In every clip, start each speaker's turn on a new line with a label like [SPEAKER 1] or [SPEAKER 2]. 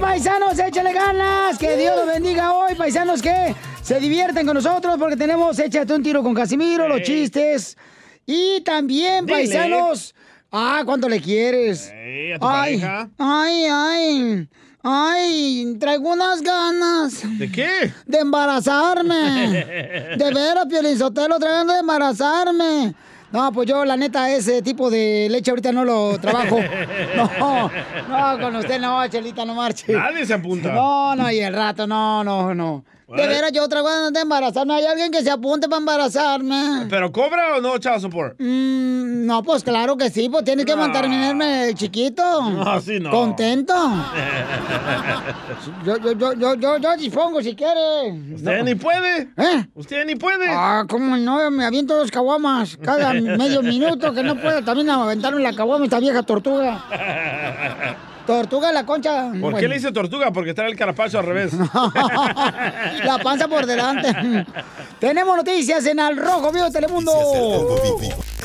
[SPEAKER 1] Paisanos, échale ganas. Que Dios los bendiga hoy, paisanos que se divierten con nosotros porque tenemos Échate un tiro con Casimiro, los chistes. Y también,
[SPEAKER 2] Dile.
[SPEAKER 1] paisanos. Ah, ¿cuánto le quieres?
[SPEAKER 2] a tu
[SPEAKER 1] ay,
[SPEAKER 2] pareja.
[SPEAKER 1] ay, ay. Ay, traigo unas ganas.
[SPEAKER 2] ¿De qué?
[SPEAKER 1] De embarazarme. De veras, Piolín Sotelo, traigo de embarazarme. No, pues yo, la neta, ese tipo de leche ahorita no lo trabajo. No, no, con usted no, Chelita, no marche.
[SPEAKER 2] Nadie se apunta.
[SPEAKER 1] No, no, y el rato, no, no, no. De veras, yo traigo ganas de embarazarme. ¿Hay alguien que se apunte para embarazarme?
[SPEAKER 2] ¿Pero cobra o no child support?
[SPEAKER 1] Mm, no, pues claro que sí, pues tienes que mantenerme chiquito.
[SPEAKER 2] No, así no.
[SPEAKER 1] Contento. Yo, yo, yo, yo, yo, yo dispongo si quiere.
[SPEAKER 2] Usted ni puede.
[SPEAKER 1] ¿Eh?
[SPEAKER 2] Usted ni puede.
[SPEAKER 1] Ah, ¿cómo no? Me aviento dos caguamas cada medio minuto que no puedo también aventarme la caguama esta vieja tortuga. Tortuga la concha.
[SPEAKER 2] ¿Por qué le dice tortuga? Porque trae el carapacho al revés.
[SPEAKER 1] La panza por delante. Tenemos noticias en Al Rojo Vivo Telemundo.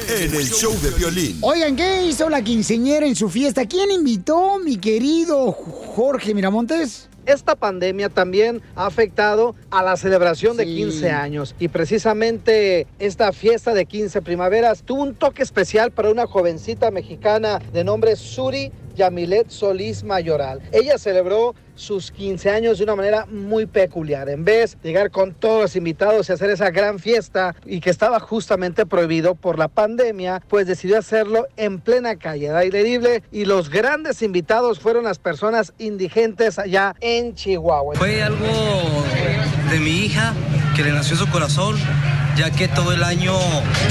[SPEAKER 3] En el show de violín.
[SPEAKER 1] Oigan, ¿qué hizo la quinceñera en su fiesta? ¿Quién invitó, mi querido Jorge Miramontes?
[SPEAKER 4] Esta pandemia también ha afectado a la celebración de 15 años y precisamente esta fiesta de 15 primaveras tuvo un toque especial para una jovencita mexicana de nombre Suri Yamilet Solís Mayoral. Ella celebró sus 15 años de una manera muy peculiar. En vez de llegar con todos los invitados y hacer esa gran fiesta y que estaba justamente prohibido por la pandemia, pues decidió hacerlo en plena calle de aire libre y los grandes invitados fueron las personas indigentes allá en Chihuahua.
[SPEAKER 5] Fue algo de mi hija que le nació su corazón, ya que todo el año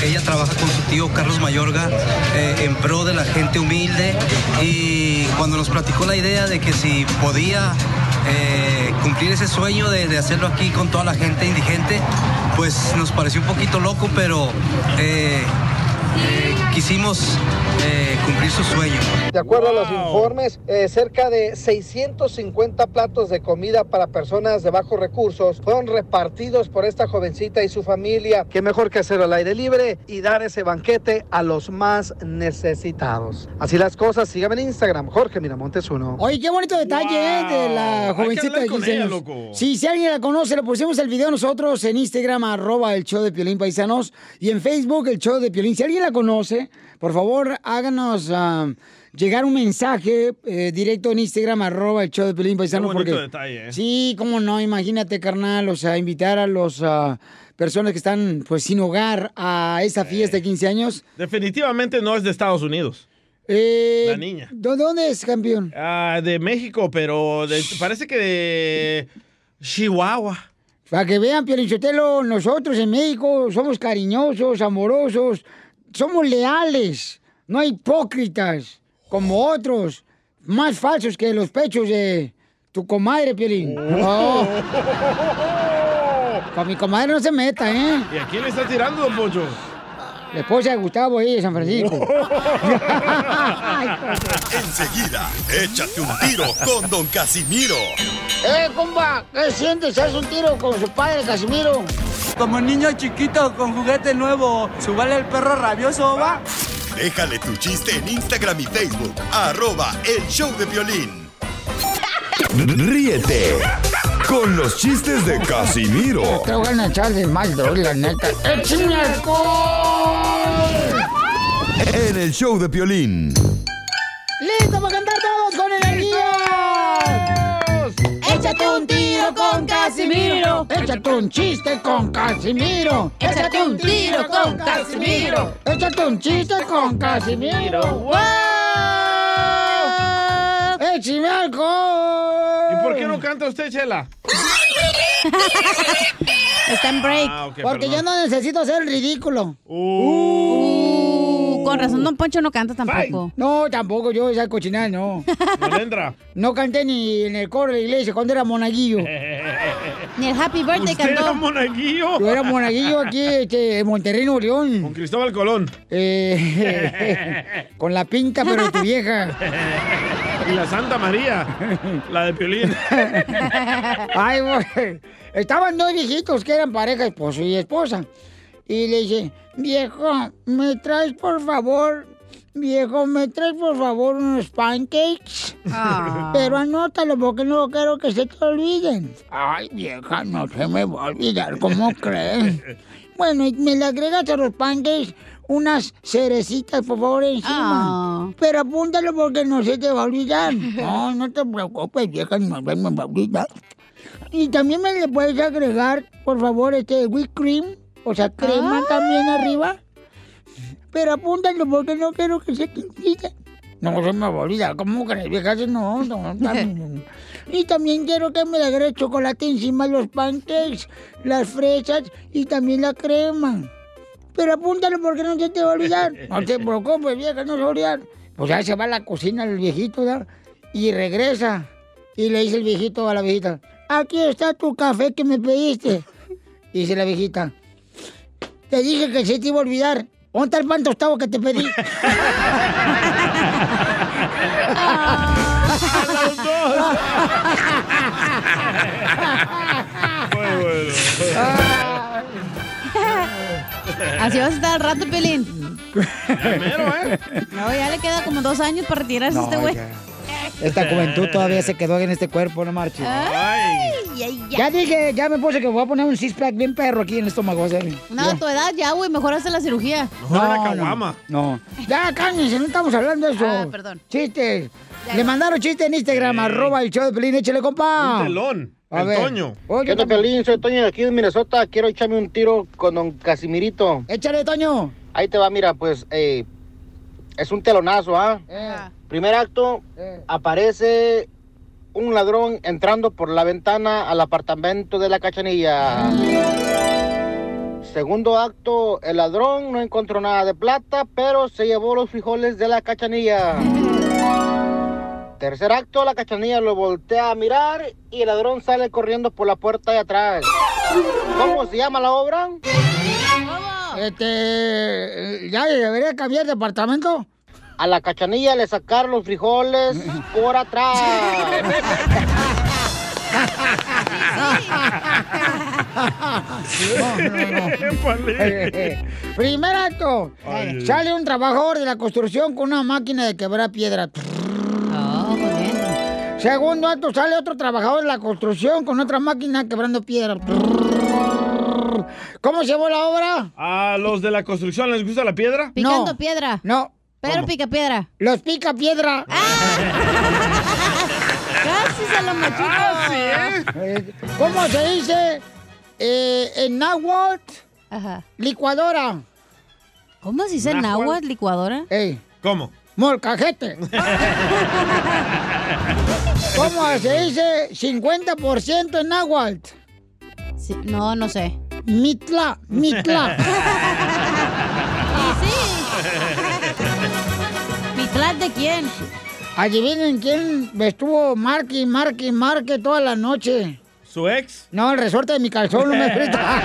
[SPEAKER 5] ella trabaja con su tío Carlos Mayorga eh, en pro de la gente humilde. Y cuando nos platicó la idea de que si podía eh, cumplir ese sueño de, hacerlo aquí con toda la gente indigente, pues nos pareció un poquito loco, pero eh, quisimos eh, cumplir su sueño.
[SPEAKER 4] De acuerdo a los informes, eh, cerca de 650 platos de comida para personas de bajos recursos fueron repartidos por esta jovencita y su familia. Qué mejor que hacerlo al aire libre y dar ese banquete a los más necesitados. Así las cosas, síganme en Instagram, Jorge Miramontes uno.
[SPEAKER 1] Oye, qué bonito detalle ¿eh? de la
[SPEAKER 4] Hay que
[SPEAKER 1] jovencita de
[SPEAKER 4] con
[SPEAKER 1] 15
[SPEAKER 4] ella,
[SPEAKER 1] años.
[SPEAKER 4] loco.
[SPEAKER 1] Sí, si alguien la conoce, le pusimos el video nosotros en Instagram, arroba el show de Piolín Paisanos, y en Facebook, el show de Piolín. Si alguien la conoce, por favor, háganos ah, llegar un mensaje eh, directo en Instagram, arroba el show de Piolín Paisanos.
[SPEAKER 2] bonito
[SPEAKER 1] porque,
[SPEAKER 2] detalle, ¿eh?
[SPEAKER 1] Sí, cómo no, imagínate, carnal, o sea, invitar a los... ah, personas que están pues sin hogar a esa fiesta de 15 años.
[SPEAKER 2] Definitivamente no es de Estados Unidos.
[SPEAKER 1] Eh,
[SPEAKER 2] La niña.
[SPEAKER 1] ¿De dónde es, campeón?
[SPEAKER 2] Ah, de México, pero de- parece que de Chihuahua.
[SPEAKER 1] Para que vean, Piolichotelo, nosotros en México somos cariñosos, amorosos, somos leales, no hipócritas, como otros, más falsos que los pechos de tu comadre, Piolín. Oh. Con mi comadre no se meta, ¿eh?
[SPEAKER 2] ¿Y a quién le está tirando, don Poncho?
[SPEAKER 1] La esposa de Gustavo ahí de San Francisco.
[SPEAKER 3] Enseguida, échate un tiro con Don Casimiro.
[SPEAKER 1] ¡Eh, compa! ¿Qué sientes? ¿Haz un tiro con su padre, Casimiro?
[SPEAKER 6] Como niño chiquito con juguete nuevo, ¿subale el perro rabioso, va?
[SPEAKER 3] Déjale tu chiste en Instagram y Facebook, arroba el show de violín.
[SPEAKER 7] Ríete con los chistes de Casimiro
[SPEAKER 1] Te voy a echar de mal, la neta. ¡Échame alcohol!
[SPEAKER 7] en el show de Piolín.
[SPEAKER 1] ¡Listo para cantar todos con energía! Échate un tiro con Casimiro. Échate un chiste con Casimiro. Échate un tiro con Casimiro. Échate un chiste con Casimiro. ¡Wow! ¡Échame alcohol!
[SPEAKER 2] ¿Y por qué no canta usted, Chela?
[SPEAKER 8] Está en break.
[SPEAKER 2] Ah,
[SPEAKER 1] Porque
[SPEAKER 2] perdón.
[SPEAKER 1] yo no necesito el ridículo.
[SPEAKER 8] Uh, con razón, Don Poncho no canta tampoco.
[SPEAKER 1] No, tampoco yo esa cochinada, no.
[SPEAKER 2] Molendra.
[SPEAKER 1] No canté ni en el coro de la iglesia cuando era monaguillo.
[SPEAKER 8] Ni el Happy Birthday
[SPEAKER 2] ¿Usted
[SPEAKER 8] cantó.
[SPEAKER 2] era monaguillo?
[SPEAKER 1] Yo era monaguillo aquí este, en Monterrey, Nuevo León.
[SPEAKER 2] Con Cristóbal Colón.
[SPEAKER 1] Eh, con la pinta, pero tu vieja.
[SPEAKER 2] Y la Santa María. La de Piolín.
[SPEAKER 1] Ay, güey. Estaban dos viejitos que eran pareja, esposo y esposa. Y le dice, viejo, ¿me traes por favor? Viejo, ¿me traes por favor unos pancakes?
[SPEAKER 8] Ah.
[SPEAKER 1] Pero anótalo porque no quiero que se te olviden. Ay, vieja, no se me va a olvidar, ¿cómo crees? Bueno, y me le agregas a los pancakes unas cerecitas, por favor, encima.
[SPEAKER 8] Ah.
[SPEAKER 1] Pero apúntalo porque no se te va a olvidar. No, no te preocupes, vieja, no se me va a olvidar. Y también me le puedes agregar, por favor, este whipped cream, o sea, crema
[SPEAKER 8] Ah.
[SPEAKER 1] también arriba. Pero apúntalo porque no quiero que se te olvide. No se me va a olvidar, ¿cómo crees, vieja? Si No, no, también. Y también quiero que me le agregue chocolate encima los pancakes, las fresas y también la crema. Pero apúntalo porque no se te va a olvidar. No te preocupes, vieja, no se va a olvidar. Pues ya se va a la cocina el viejito, ¿verdad? Y regresa. Y le dice el viejito a la viejita, aquí está tu café que me pediste. Dice la viejita, te dije que se te iba a olvidar. ¿Dónde está el pan tostado que te pedí?
[SPEAKER 2] Los dos. Muy bueno.
[SPEAKER 8] Así vas a estar al rato, Pelín.
[SPEAKER 2] Primero, ¿eh?
[SPEAKER 8] No, ya le queda como dos años para retirarse
[SPEAKER 1] No,
[SPEAKER 8] este güey.
[SPEAKER 1] ya. Esta juventud todavía se quedó en este cuerpo, no marches.
[SPEAKER 8] Ay, ay, ya.
[SPEAKER 1] Ya dije, ya me puse que voy a poner un six-pack bien perro aquí en el estómago. ¿sí?
[SPEAKER 8] No,
[SPEAKER 1] Ya.
[SPEAKER 8] a tu edad ya, güey, mejor hace la cirugía.
[SPEAKER 2] Mejor una caguama.
[SPEAKER 1] No, no. Ya, cállense, no estamos hablando de eso.
[SPEAKER 8] Ah, perdón.
[SPEAKER 1] Chistes. Le mandaron chiste en Instagram, arroba el show de Pelín, échale, compa.
[SPEAKER 2] Un telón.
[SPEAKER 1] A
[SPEAKER 2] el
[SPEAKER 1] ver.
[SPEAKER 2] Toño.
[SPEAKER 1] Oye,
[SPEAKER 4] ¿Qué onda,
[SPEAKER 1] también-
[SPEAKER 4] Pelín? Soy Toño de aquí de Minnesota. Quiero echarme un tiro con don Casimirito.
[SPEAKER 1] Échale, Toño.
[SPEAKER 4] Ahí te va, mira, pues, eh, es un telonazo, ¿ah?
[SPEAKER 1] Eh,
[SPEAKER 4] Primer acto,
[SPEAKER 1] eh.
[SPEAKER 4] aparece un ladrón entrando por la ventana al apartamento de la cachanilla. Segundo acto, el ladrón no encontró nada de plata, pero se llevó los frijoles de la cachanilla. Tercer acto, la cachanilla lo voltea a mirar y el ladrón sale corriendo por la puerta de atrás. ¿Cómo se llama la obra?
[SPEAKER 1] Este, ya debería cambiar de departamento.
[SPEAKER 4] A la cachanilla le sacaron los frijoles por atrás.
[SPEAKER 1] Primer acto.
[SPEAKER 2] Ay.
[SPEAKER 1] Sale un trabajador de la construcción con una máquina de quebrar piedra.
[SPEAKER 8] Oh.
[SPEAKER 1] Segundo acto, sale otro trabajador de la construcción con otra máquina quebrando piedra. ¿Cómo se llamó la obra?
[SPEAKER 2] ¿A los de la construcción les gusta la piedra?
[SPEAKER 8] Picando
[SPEAKER 1] No.
[SPEAKER 8] piedra.
[SPEAKER 1] No,
[SPEAKER 8] Pedro pica piedra.
[SPEAKER 1] los pica piedra.
[SPEAKER 8] Casi se lo machuca.
[SPEAKER 1] Eh, ¿Cómo se dice eh, en náhuatl?
[SPEAKER 8] Ajá.
[SPEAKER 1] Licuadora.
[SPEAKER 8] ¿Cómo se dice
[SPEAKER 2] Náhuatl.
[SPEAKER 8] náhuatl, licuadora?
[SPEAKER 1] Ey,
[SPEAKER 2] ¿Cómo?
[SPEAKER 1] molcajete. ¿Cómo se dice 50% en náhuatl?
[SPEAKER 8] Sí, no, no sé.
[SPEAKER 1] Mitla, mitla.
[SPEAKER 8] Sí, sí. ¿Mitlat de quién?
[SPEAKER 1] Adivinen quién estuvo marque, marque, marque toda la noche.
[SPEAKER 2] ¿Su ex?
[SPEAKER 1] No, el resorte de mi calzón no me frita.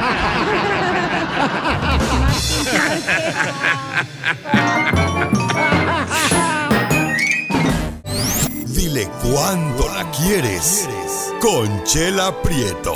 [SPEAKER 7] Dile cuándo la quieres. Conchela Prieto.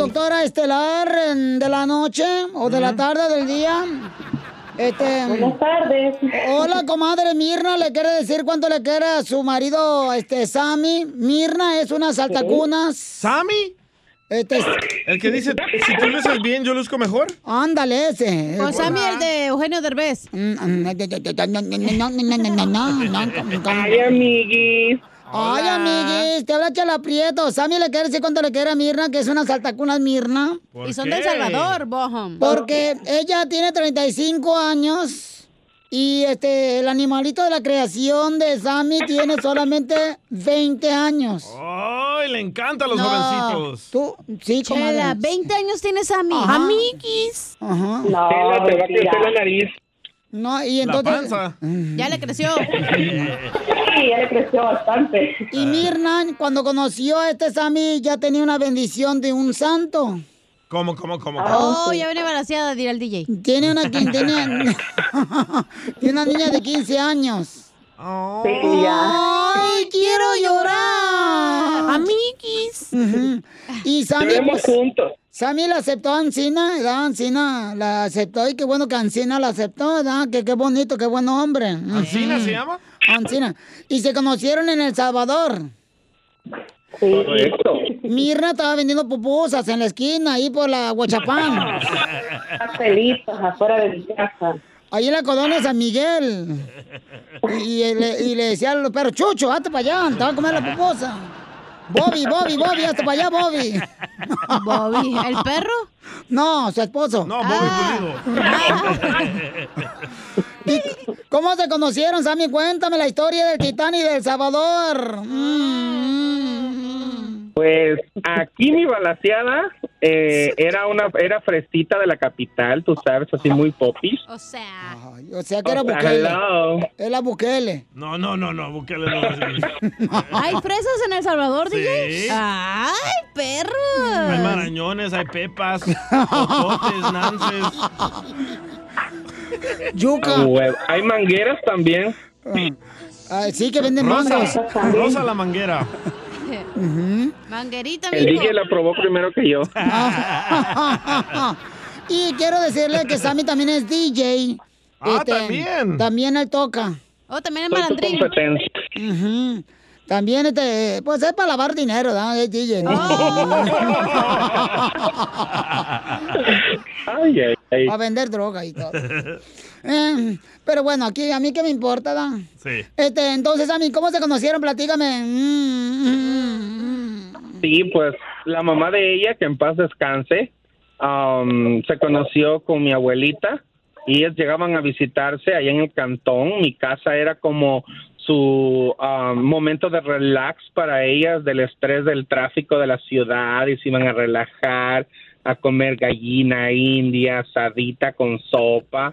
[SPEAKER 1] Estelar en- de la noche o de la tarde del día. Este,
[SPEAKER 9] Buenas tardes.
[SPEAKER 1] Hola, comadre Mirna, le quiere decir cuánto le quiere a su marido, este, Sammy. Mirna es una saltacunas.
[SPEAKER 2] ¿Sammy?
[SPEAKER 1] Este,
[SPEAKER 2] El que dice, si tú luces bien, yo luzco mejor.
[SPEAKER 1] ándale ese.
[SPEAKER 8] Con Sammy, el de Eugenio Derbez.
[SPEAKER 1] Ay,
[SPEAKER 9] amiguis.
[SPEAKER 1] Ay, amiguis, te habla Chela Prieto. Sammy le quiere decir cuánto le quiere a Mirna, que es una saltacunas Mirna.
[SPEAKER 8] Y son de El Salvador, Bohom.
[SPEAKER 1] Porque ella tiene 35 años y este el animalito de la creación de Sammy tiene solamente 20 años.
[SPEAKER 2] ¡Ay, le encantan los
[SPEAKER 8] No.
[SPEAKER 2] jovencitos!
[SPEAKER 1] Tú, sí,
[SPEAKER 8] Chela, 20 años tiene Sammy.
[SPEAKER 1] Ajá.
[SPEAKER 8] Amiguis.
[SPEAKER 1] Ajá.
[SPEAKER 9] No,
[SPEAKER 10] Chela, te va a crecer la nariz.
[SPEAKER 1] No, y
[SPEAKER 2] La
[SPEAKER 1] entonces.
[SPEAKER 2] panza.
[SPEAKER 8] Ya le creció.
[SPEAKER 9] Sí, ya le creció bastante.
[SPEAKER 1] Y Mirna, cuando conoció a este Sammy, ya tenía una bendición de un santo.
[SPEAKER 2] ¿Cómo, cómo, cómo?
[SPEAKER 8] Oh, ya viene balanceada, dirá el DJ.
[SPEAKER 1] Tiene una, tiene, tiene una niña de 15 años.
[SPEAKER 9] Sí, ya.
[SPEAKER 1] ¡Ay, quiero llorar!
[SPEAKER 8] Amiguis.
[SPEAKER 1] Y Sammy, pues,
[SPEAKER 10] juntos.
[SPEAKER 1] Sammy la aceptó a Ancina, ¿verdad? Ancina la aceptó y qué bueno que Ancina la aceptó, ¿verdad? Que qué bonito, qué buen hombre.
[SPEAKER 2] ¿Ancina se llama?
[SPEAKER 1] Ancina. Y se conocieron en El Salvador.
[SPEAKER 9] Sí.
[SPEAKER 10] Correcto.
[SPEAKER 1] Mirna estaba vendiendo pupusas en la esquina, ahí por la Huachapán.
[SPEAKER 9] Pastelitos afuera de mi casa.
[SPEAKER 1] Ahí en la colonia San Miguel. Y, y le, y le decía a los perros, Chucho, hazte para allá, te va a comer la pupusa. Bobby, Bobby, Bobby, hazte para allá, Bobby.
[SPEAKER 8] Bobby, ¿el perro?
[SPEAKER 1] No, su esposo.
[SPEAKER 2] No, Bobby
[SPEAKER 1] ¿Y cómo se conocieron, Sammy? Cuéntame la historia del Titán y del Salvador. Mm.
[SPEAKER 10] Pues aquí mi balaseada eh, era una era fresita de la capital, tú sabes, así muy popis.
[SPEAKER 8] O sea.
[SPEAKER 1] Ay, o sea que era
[SPEAKER 10] O sea,
[SPEAKER 1] Bukele.
[SPEAKER 10] hello.
[SPEAKER 1] Era Bukele.
[SPEAKER 2] No, no, no, no, Bukele no.
[SPEAKER 8] ¿Hay fresas en El Salvador,
[SPEAKER 2] Sí.
[SPEAKER 8] DJ? ¡Ay, perro!
[SPEAKER 2] Hay marañones, hay pepas, popotes, nances.
[SPEAKER 1] Yuca.
[SPEAKER 10] Hay mangueras también.
[SPEAKER 1] Ah, sí, que venden
[SPEAKER 2] Rosa,
[SPEAKER 1] mangos.
[SPEAKER 2] Rosa la manguera.
[SPEAKER 8] Manguerita,
[SPEAKER 10] El
[SPEAKER 8] mijo.
[SPEAKER 10] DJ la probó primero que yo.
[SPEAKER 1] y quiero decirle que Sammy también es DJ.
[SPEAKER 2] Ah, también.
[SPEAKER 1] También él toca.
[SPEAKER 8] Oh, también es malandrín.
[SPEAKER 10] competencia.
[SPEAKER 1] También, este, pues es para lavar dinero, ¿no? Es DJ. ¿no?
[SPEAKER 10] Ay, ay, ay.
[SPEAKER 1] Para vender droga y todo. Eh, pero bueno, aquí a mí qué me importa, ¿da?
[SPEAKER 2] Sí.
[SPEAKER 1] Este, entonces, a mí, ¿cómo se conocieron? Platícame. Mm, mm, mm.
[SPEAKER 10] Sí, pues la mamá de ella, que en paz descanse, um, se conoció con mi abuelita y ellas llegaban a visitarse allá en el cantón. Mi casa era como su um, momento de relax para ellas del estrés del tráfico de la ciudad y se iban a relajar, a comer gallina india, asadita con sopa.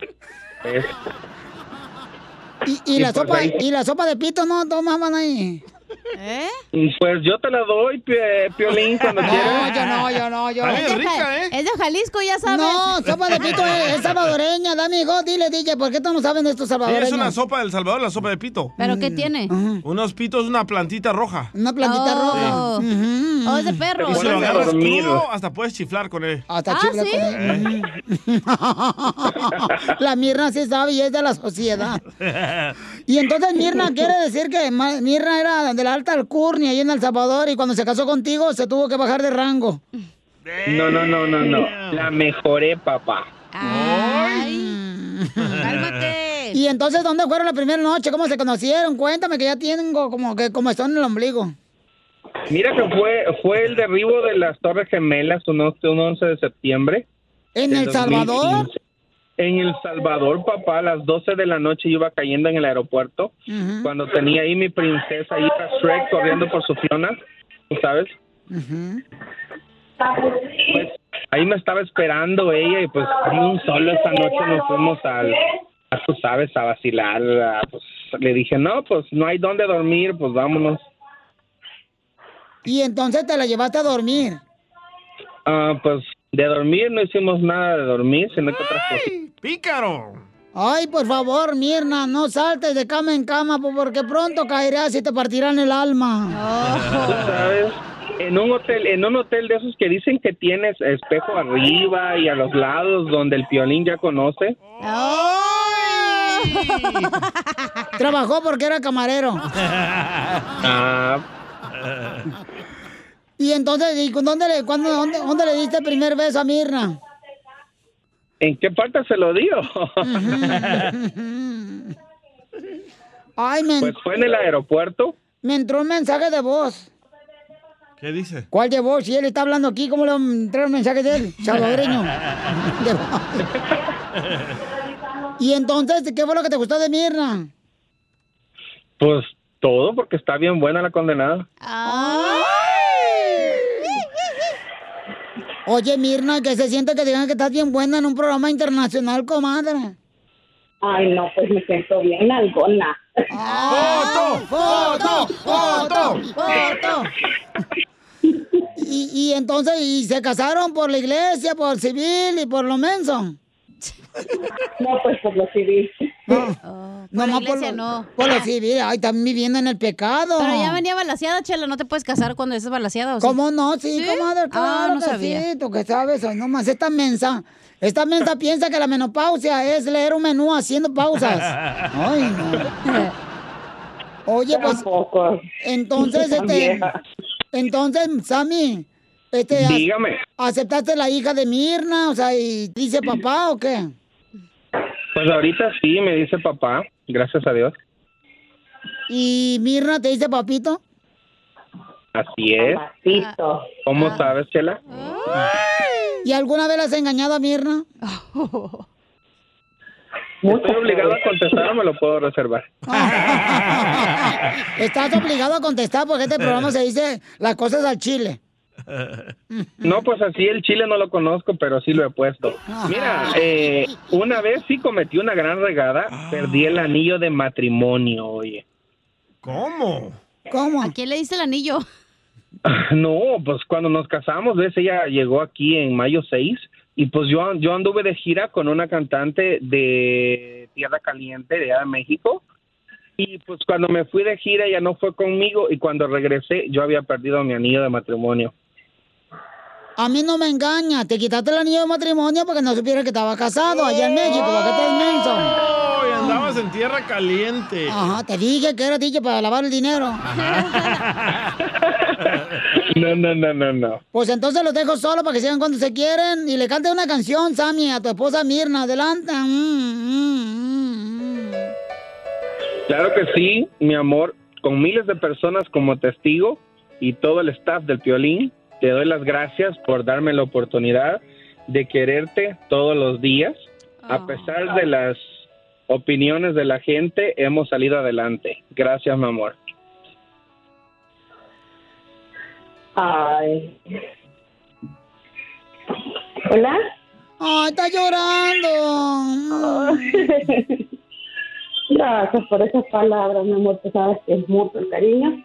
[SPEAKER 1] Y, y la sopa,
[SPEAKER 10] ahí-
[SPEAKER 1] y la sopa de pito, ¿no? Tomaban ahí.
[SPEAKER 8] ¿Eh?
[SPEAKER 10] Pues yo te la doy, Pie- Piolín, cuando
[SPEAKER 1] No,
[SPEAKER 10] quieras.
[SPEAKER 1] yo no, yo no, yo.
[SPEAKER 2] Está
[SPEAKER 8] Es
[SPEAKER 2] rica, ¿eh?
[SPEAKER 8] es de Jalisco, ya sabes.
[SPEAKER 1] No, sopa de pito es, es salvadoreña. Dame, hijo, dile, DJ, ¿por qué tú no saben de estos
[SPEAKER 2] Sí,
[SPEAKER 1] salvadoreños?
[SPEAKER 2] es una sopa del Salvador, la sopa de pito.
[SPEAKER 8] ¿Pero qué tiene?
[SPEAKER 2] Unos pitos, una plantita roja.
[SPEAKER 1] Una plantita
[SPEAKER 8] Oh.
[SPEAKER 1] roja. Ujú.
[SPEAKER 8] Oh, es de perro.
[SPEAKER 2] Y si lo agarras hasta puedes chiflar con él.
[SPEAKER 1] Hasta
[SPEAKER 8] Ah,
[SPEAKER 1] chifla
[SPEAKER 8] ¿sí?
[SPEAKER 1] con él. La Mirna sí sabe y es de la sociedad. Y entonces Mirna quiere decir que Mirna era de la alta alcurnia ahí en El Salvador y cuando se casó contigo se tuvo que bajar de rango.
[SPEAKER 10] No, no, no, no, no. La mejoré, papá.
[SPEAKER 8] Ay, cálmate.
[SPEAKER 1] Y entonces, ¿dónde fueron la primera noche? ¿Cómo se conocieron? Cuéntame que ya tengo como que como están en el ombligo.
[SPEAKER 10] Mira que fue fue el derribo de las Torres Gemelas un 11, un 11 de septiembre.
[SPEAKER 1] ¿En El Salvador?
[SPEAKER 10] 2015. En El Salvador, papá, a las 12 de la noche iba cayendo en el aeropuerto. Cuando tenía ahí mi princesa, está Shrek corriendo por su Fiona, ¿tú sabes? Pues ahí me estaba esperando ella y pues un solo esa noche nos fuimos al, a, tú sabes, a vacilar. a, pues, le dije, no, pues no hay dónde dormir, pues vámonos.
[SPEAKER 1] Y entonces te la llevaste a dormir.
[SPEAKER 10] Ah, pues de dormir no hicimos nada de dormir, sino que otras cosas.
[SPEAKER 2] ¡Pícaro!
[SPEAKER 1] Ay, por favor, Mirna, no saltes de cama en cama po- porque pronto caerás y te partirán el alma.
[SPEAKER 10] ¿Tú sabes? en un hotel, en un hotel de esos que dicen que tienes espejo arriba y a los lados donde el piolín ya conoce.
[SPEAKER 1] Trabajó porque era camarero.
[SPEAKER 10] Ah,
[SPEAKER 1] Y entonces, ¿y con dónde le, cuándo- dónde, dónde le diste el primer beso a Mirna?
[SPEAKER 10] ¿En qué parte se lo dio?
[SPEAKER 1] Ay, me,
[SPEAKER 10] pues fue en el aeropuerto.
[SPEAKER 1] me entró un mensaje de voz.
[SPEAKER 2] ¿Qué dice?
[SPEAKER 1] ¿Cuál de voz? Si él está hablando aquí, ¿cómo le entrar un mensaje de él? Salvadoreño. Y entonces, ¿qué fue lo que te gustó de Mirna?
[SPEAKER 10] Pues todo, porque está bien buena la condenada.
[SPEAKER 1] Oye, Mirna, que se siente que digan que estás bien buena en un programa internacional, comadre.
[SPEAKER 9] Ay, no, pues me siento bien algona.
[SPEAKER 1] ¡Foto! ¡Foto! ¡Foto! ¡Foto! Y, y entonces, ¿y se casaron por la iglesia, por civil y por lo menso?
[SPEAKER 9] No, pues por lo civil.
[SPEAKER 1] No,
[SPEAKER 8] la
[SPEAKER 1] más
[SPEAKER 8] iglesia
[SPEAKER 1] por lo,
[SPEAKER 8] no.
[SPEAKER 1] Por lo civil, ay, están viviendo en el pecado.
[SPEAKER 8] Pero ya venía balaseada, Chela, no te puedes casar cuando estés balaseada. ¿o sí?
[SPEAKER 1] ¿Cómo no? Sí, comadre,
[SPEAKER 8] Ah,
[SPEAKER 1] claro
[SPEAKER 8] no
[SPEAKER 1] que
[SPEAKER 8] sabía.
[SPEAKER 1] sí, tú que sabes, ay, nomás esta mensa. Esta mensa piensa que la menopausia es leer un menú haciendo pausas. Ay, no. Oye, pues, entonces,
[SPEAKER 9] Tan
[SPEAKER 1] este, entonces, Sammy, este,
[SPEAKER 10] Dígame.
[SPEAKER 1] ¿aceptaste la hija de Mirna? O sea, ¿y dice papá o qué?
[SPEAKER 10] Pues ahorita sí, me dice papá, gracias a Dios.
[SPEAKER 1] ¿Y Mirna te dice papito?
[SPEAKER 10] Así es. ¿Cómo sabes, Chela?
[SPEAKER 1] ¿Y alguna vez has engañado a Mirna?
[SPEAKER 10] Estoy obligado a contestar o me lo puedo reservar.
[SPEAKER 1] Estás obligado a contestar porque este programa se dice las cosas al chile.
[SPEAKER 10] No, pues así el chile no lo conozco, pero sí lo he puesto. Mira, eh, una vez sí cometí una gran regada, perdí el anillo de matrimonio, oye.
[SPEAKER 2] ¿Cómo?
[SPEAKER 1] ¿Cómo?
[SPEAKER 8] ¿A quién le diste el anillo?
[SPEAKER 10] No, pues cuando nos casamos, ves, ella llegó aquí en mayo 6 y pues yo, yo anduve de gira con una cantante de Tierra Caliente, de allá de México. Y pues cuando me fui de gira ella no fue conmigo y cuando regresé yo había perdido mi anillo de matrimonio.
[SPEAKER 1] A mí no me engaña. Te quitaste el anillo de matrimonio porque no supiera que estaba casado allá en México. ¿Para qué estás inmenso?
[SPEAKER 2] ¡Oh! y andabas en tierra caliente.
[SPEAKER 1] Ajá, te dije que era DJ para lavar el dinero.
[SPEAKER 10] No, no, no, no, no.
[SPEAKER 1] Pues entonces los dejo solo para que sigan cuando se quieren y le cante una canción, Sammy, a tu esposa Mirna. Adelante. Mm, mm, mm.
[SPEAKER 10] Claro que sí, mi amor, con miles de personas como testigo y todo el staff del Piolín, te doy las gracias por darme la oportunidad de quererte todos los días. A pesar de las opiniones de la gente, hemos salido adelante. Gracias, mi amor.
[SPEAKER 9] Ay. ¿Hola?
[SPEAKER 1] Ay, está llorando.
[SPEAKER 9] Gracias por esas palabras, mi amor. Tú sabes que es mucho el cariño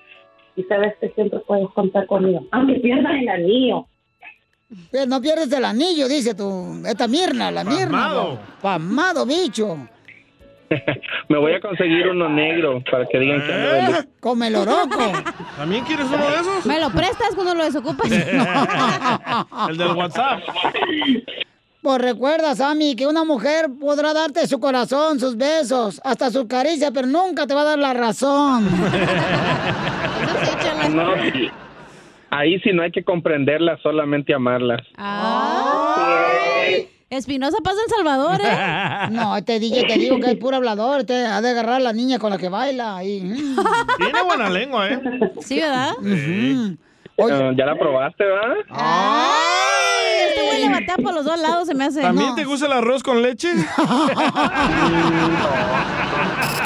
[SPEAKER 9] y sabes que siempre puedes contar conmigo. Aunque pierdas el anillo.
[SPEAKER 1] Pues no pierdes el anillo, dice tú. Esta Mirna, la Mirna.
[SPEAKER 10] Pasmado.
[SPEAKER 1] Pasmado, bicho.
[SPEAKER 10] Me voy a conseguir uno negro para que digan que ando de luz.
[SPEAKER 1] Come el oroco.
[SPEAKER 2] ¿También quieres uno de esos?
[SPEAKER 8] ¿Me lo prestas cuando lo desocupas?
[SPEAKER 2] El del WhatsApp.
[SPEAKER 1] Pues recuerda, Sammy, que una mujer podrá darte su corazón, sus besos, hasta su caricia, pero nunca te va a dar la razón.
[SPEAKER 10] No, sí. Ahí sí no hay que comprenderlas, solamente amarlas.
[SPEAKER 8] Ay. Espinosa pasa El Salvador, ¿eh?
[SPEAKER 1] No, este DJ te digo que es puro hablador, este ha de agarrar a la niña con la que baila. Y, mm.
[SPEAKER 2] Tiene buena lengua, ¿eh?
[SPEAKER 8] Sí, ¿verdad?
[SPEAKER 10] Eh, ¿Ya la probaste, verdad?
[SPEAKER 8] Ay, este güey le batea por los dos lados, se me hace.
[SPEAKER 2] ¿También
[SPEAKER 8] No.
[SPEAKER 2] te gusta el arroz con leche?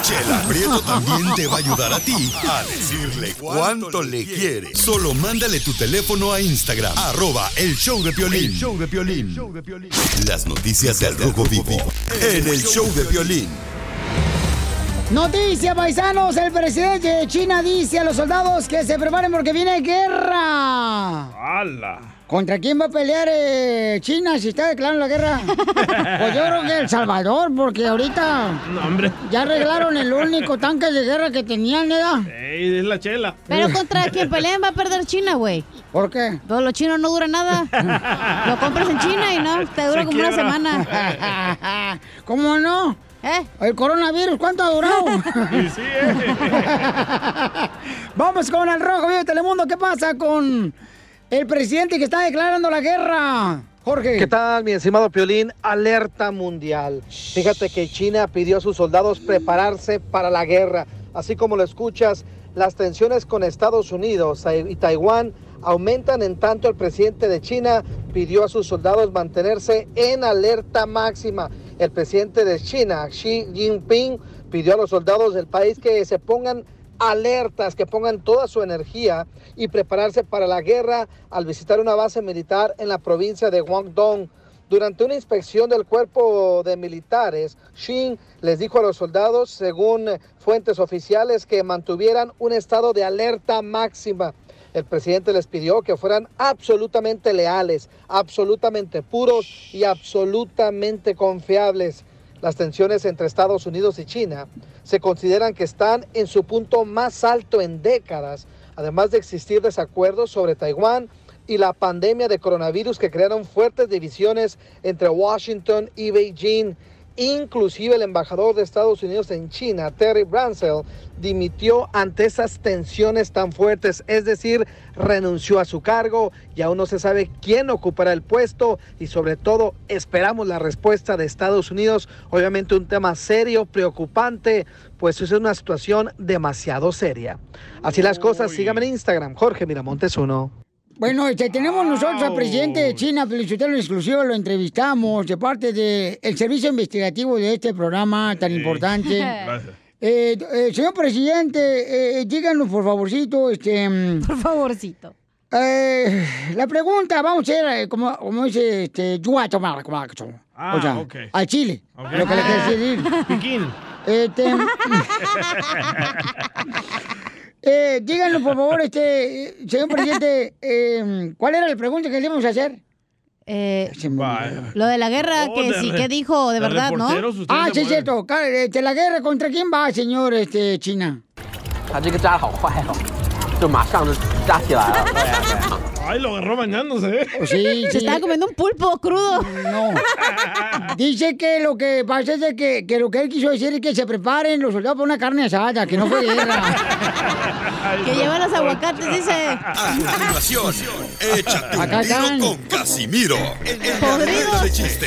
[SPEAKER 7] Chela Prieto también te va a ayudar a ti a decirle cuánto le quiere. Solo mándale tu teléfono a Instagram, arroba el show de Piolín. Show de Piolín. Las noticias del Rojo Vivo en el show de Piolín.
[SPEAKER 1] Noticia, paisanos, el presidente de China dice a los soldados que se preparen porque viene guerra.
[SPEAKER 2] ¡Hala!
[SPEAKER 1] ¿Contra quién va a pelear eh, China si está declarando la guerra? Pues yo creo que El Salvador, porque ahorita
[SPEAKER 2] No, hombre.
[SPEAKER 1] ya arreglaron el único tanque de guerra que tenían, ¿verdad?
[SPEAKER 2] Ey, es la chela.
[SPEAKER 8] Pero contra quien peleen va a perder China, güey.
[SPEAKER 1] ¿Por qué?
[SPEAKER 8] Todos los chinos no duran nada. Lo compras en China y no, te dura
[SPEAKER 1] Se
[SPEAKER 8] como una semana.
[SPEAKER 1] ¿Cómo no?
[SPEAKER 8] ¿Eh?
[SPEAKER 1] ¿El coronavirus cuánto ha durado?
[SPEAKER 2] Sí, sí, eh.
[SPEAKER 1] Vamos con el rojo, vive Telemundo. ¿Qué pasa con el presidente que está declarando la guerra? Jorge.
[SPEAKER 4] ¿Qué tal, mi estimado Piolín? Alerta mundial. Fíjate que China pidió a sus soldados prepararse para la guerra. Así como lo escuchas, las tensiones con Estados Unidos y Taiwán aumentan en tanto el presidente de China pidió a sus soldados mantenerse en alerta máxima. El presidente de China, Xi Jinping, pidió a los soldados del país que se pongan alertas, que pongan toda su energía y prepararse para la guerra al visitar una base militar en la provincia de Guangdong. Durante una inspección del cuerpo de militares, Xi les dijo a los soldados, según fuentes oficiales, que mantuvieran un estado de alerta máxima. El presidente les pidió que fueran absolutamente leales, absolutamente puros y absolutamente confiables. Las tensiones entre Estados Unidos y China se consideran que están en su punto más alto en décadas, además de existir desacuerdos sobre Taiwán y la pandemia de coronavirus que crearon fuertes divisiones entre Washington y Beijing. Inclusive el embajador de Estados Unidos en China, Terry Bransell, dimitió ante esas tensiones tan fuertes, es decir, renunció a su cargo y aún no se sabe quién ocupará el puesto y sobre todo esperamos la respuesta de Estados Unidos, obviamente un tema serio, preocupante, pues es una situación demasiado seria. Así las cosas, síganme en Instagram, Jorge Miramontes uno.
[SPEAKER 1] Bueno, este, tenemos nosotros al presidente de China, Felicitelo exclusivo, lo entrevistamos de parte del servicio investigativo de este programa tan importante.
[SPEAKER 2] Gracias.
[SPEAKER 1] Eh, eh, señor presidente, eh, díganos por favorcito, este...
[SPEAKER 8] Por favorcito.
[SPEAKER 1] Eh, la pregunta, vamos a hacer, eh, como, como dice, este, Yua Tomar, como-
[SPEAKER 2] Ah,
[SPEAKER 1] o sea,
[SPEAKER 2] ok.
[SPEAKER 1] al Chile,
[SPEAKER 2] Ok.
[SPEAKER 1] lo que le quiero decir.
[SPEAKER 2] Piquín.
[SPEAKER 1] Este, eh, díganos, por favor, este, señor presidente, eh, ¿cuál era la pregunta que le íbamos a hacer?
[SPEAKER 8] Eh, lo de la guerra,
[SPEAKER 1] Oh,
[SPEAKER 8] que
[SPEAKER 1] de
[SPEAKER 8] sí,
[SPEAKER 1] re-
[SPEAKER 8] que dijo de
[SPEAKER 1] de
[SPEAKER 8] verdad, ¿no?
[SPEAKER 1] Ah, sí, es cierto. Este, ¿La guerra contra quién va, señor este, China?
[SPEAKER 2] Ay, lo agarró bañándose.
[SPEAKER 1] Sí, sí.
[SPEAKER 8] Se estaba comiendo un pulpo crudo.
[SPEAKER 1] No. Dice que lo que pasa es que, que, lo que él quiso decir es que se preparen los soldados para una carne asada, que no fue guerra.
[SPEAKER 8] Que llevan los aguacates, dice.
[SPEAKER 7] A continuación, échate un
[SPEAKER 8] Acá
[SPEAKER 7] tiro con Casimiro. De chiste.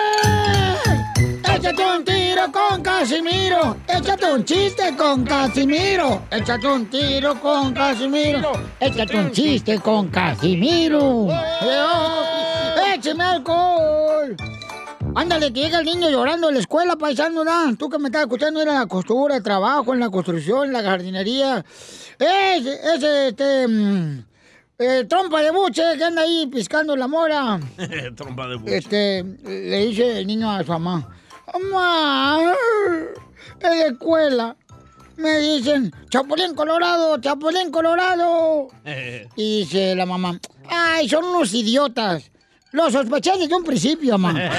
[SPEAKER 1] Échate un tiro con Casimiro. Échate un chiste con Casimiro. Échate un tiro con Casimiro. Échate un chiste con Casimiro. ¡Échame alcohol! Ándale, que llega el niño llorando en la escuela, paisano, ¿no? Tú que me estás escuchando, era en la costura, trabajo, en la construcción, en la jardinería. Ese, ese, este... mm, eh, trompa de buche que anda ahí piscando la mora.
[SPEAKER 2] Trompa de buche.
[SPEAKER 1] Este, le dice el niño a su mamá, mamá, en la escuela me dicen, Chapulín Colorado, Chapulín Colorado. Y dice la mamá, ay, son unos idiotas. Lo sospeché desde un principio, mamá.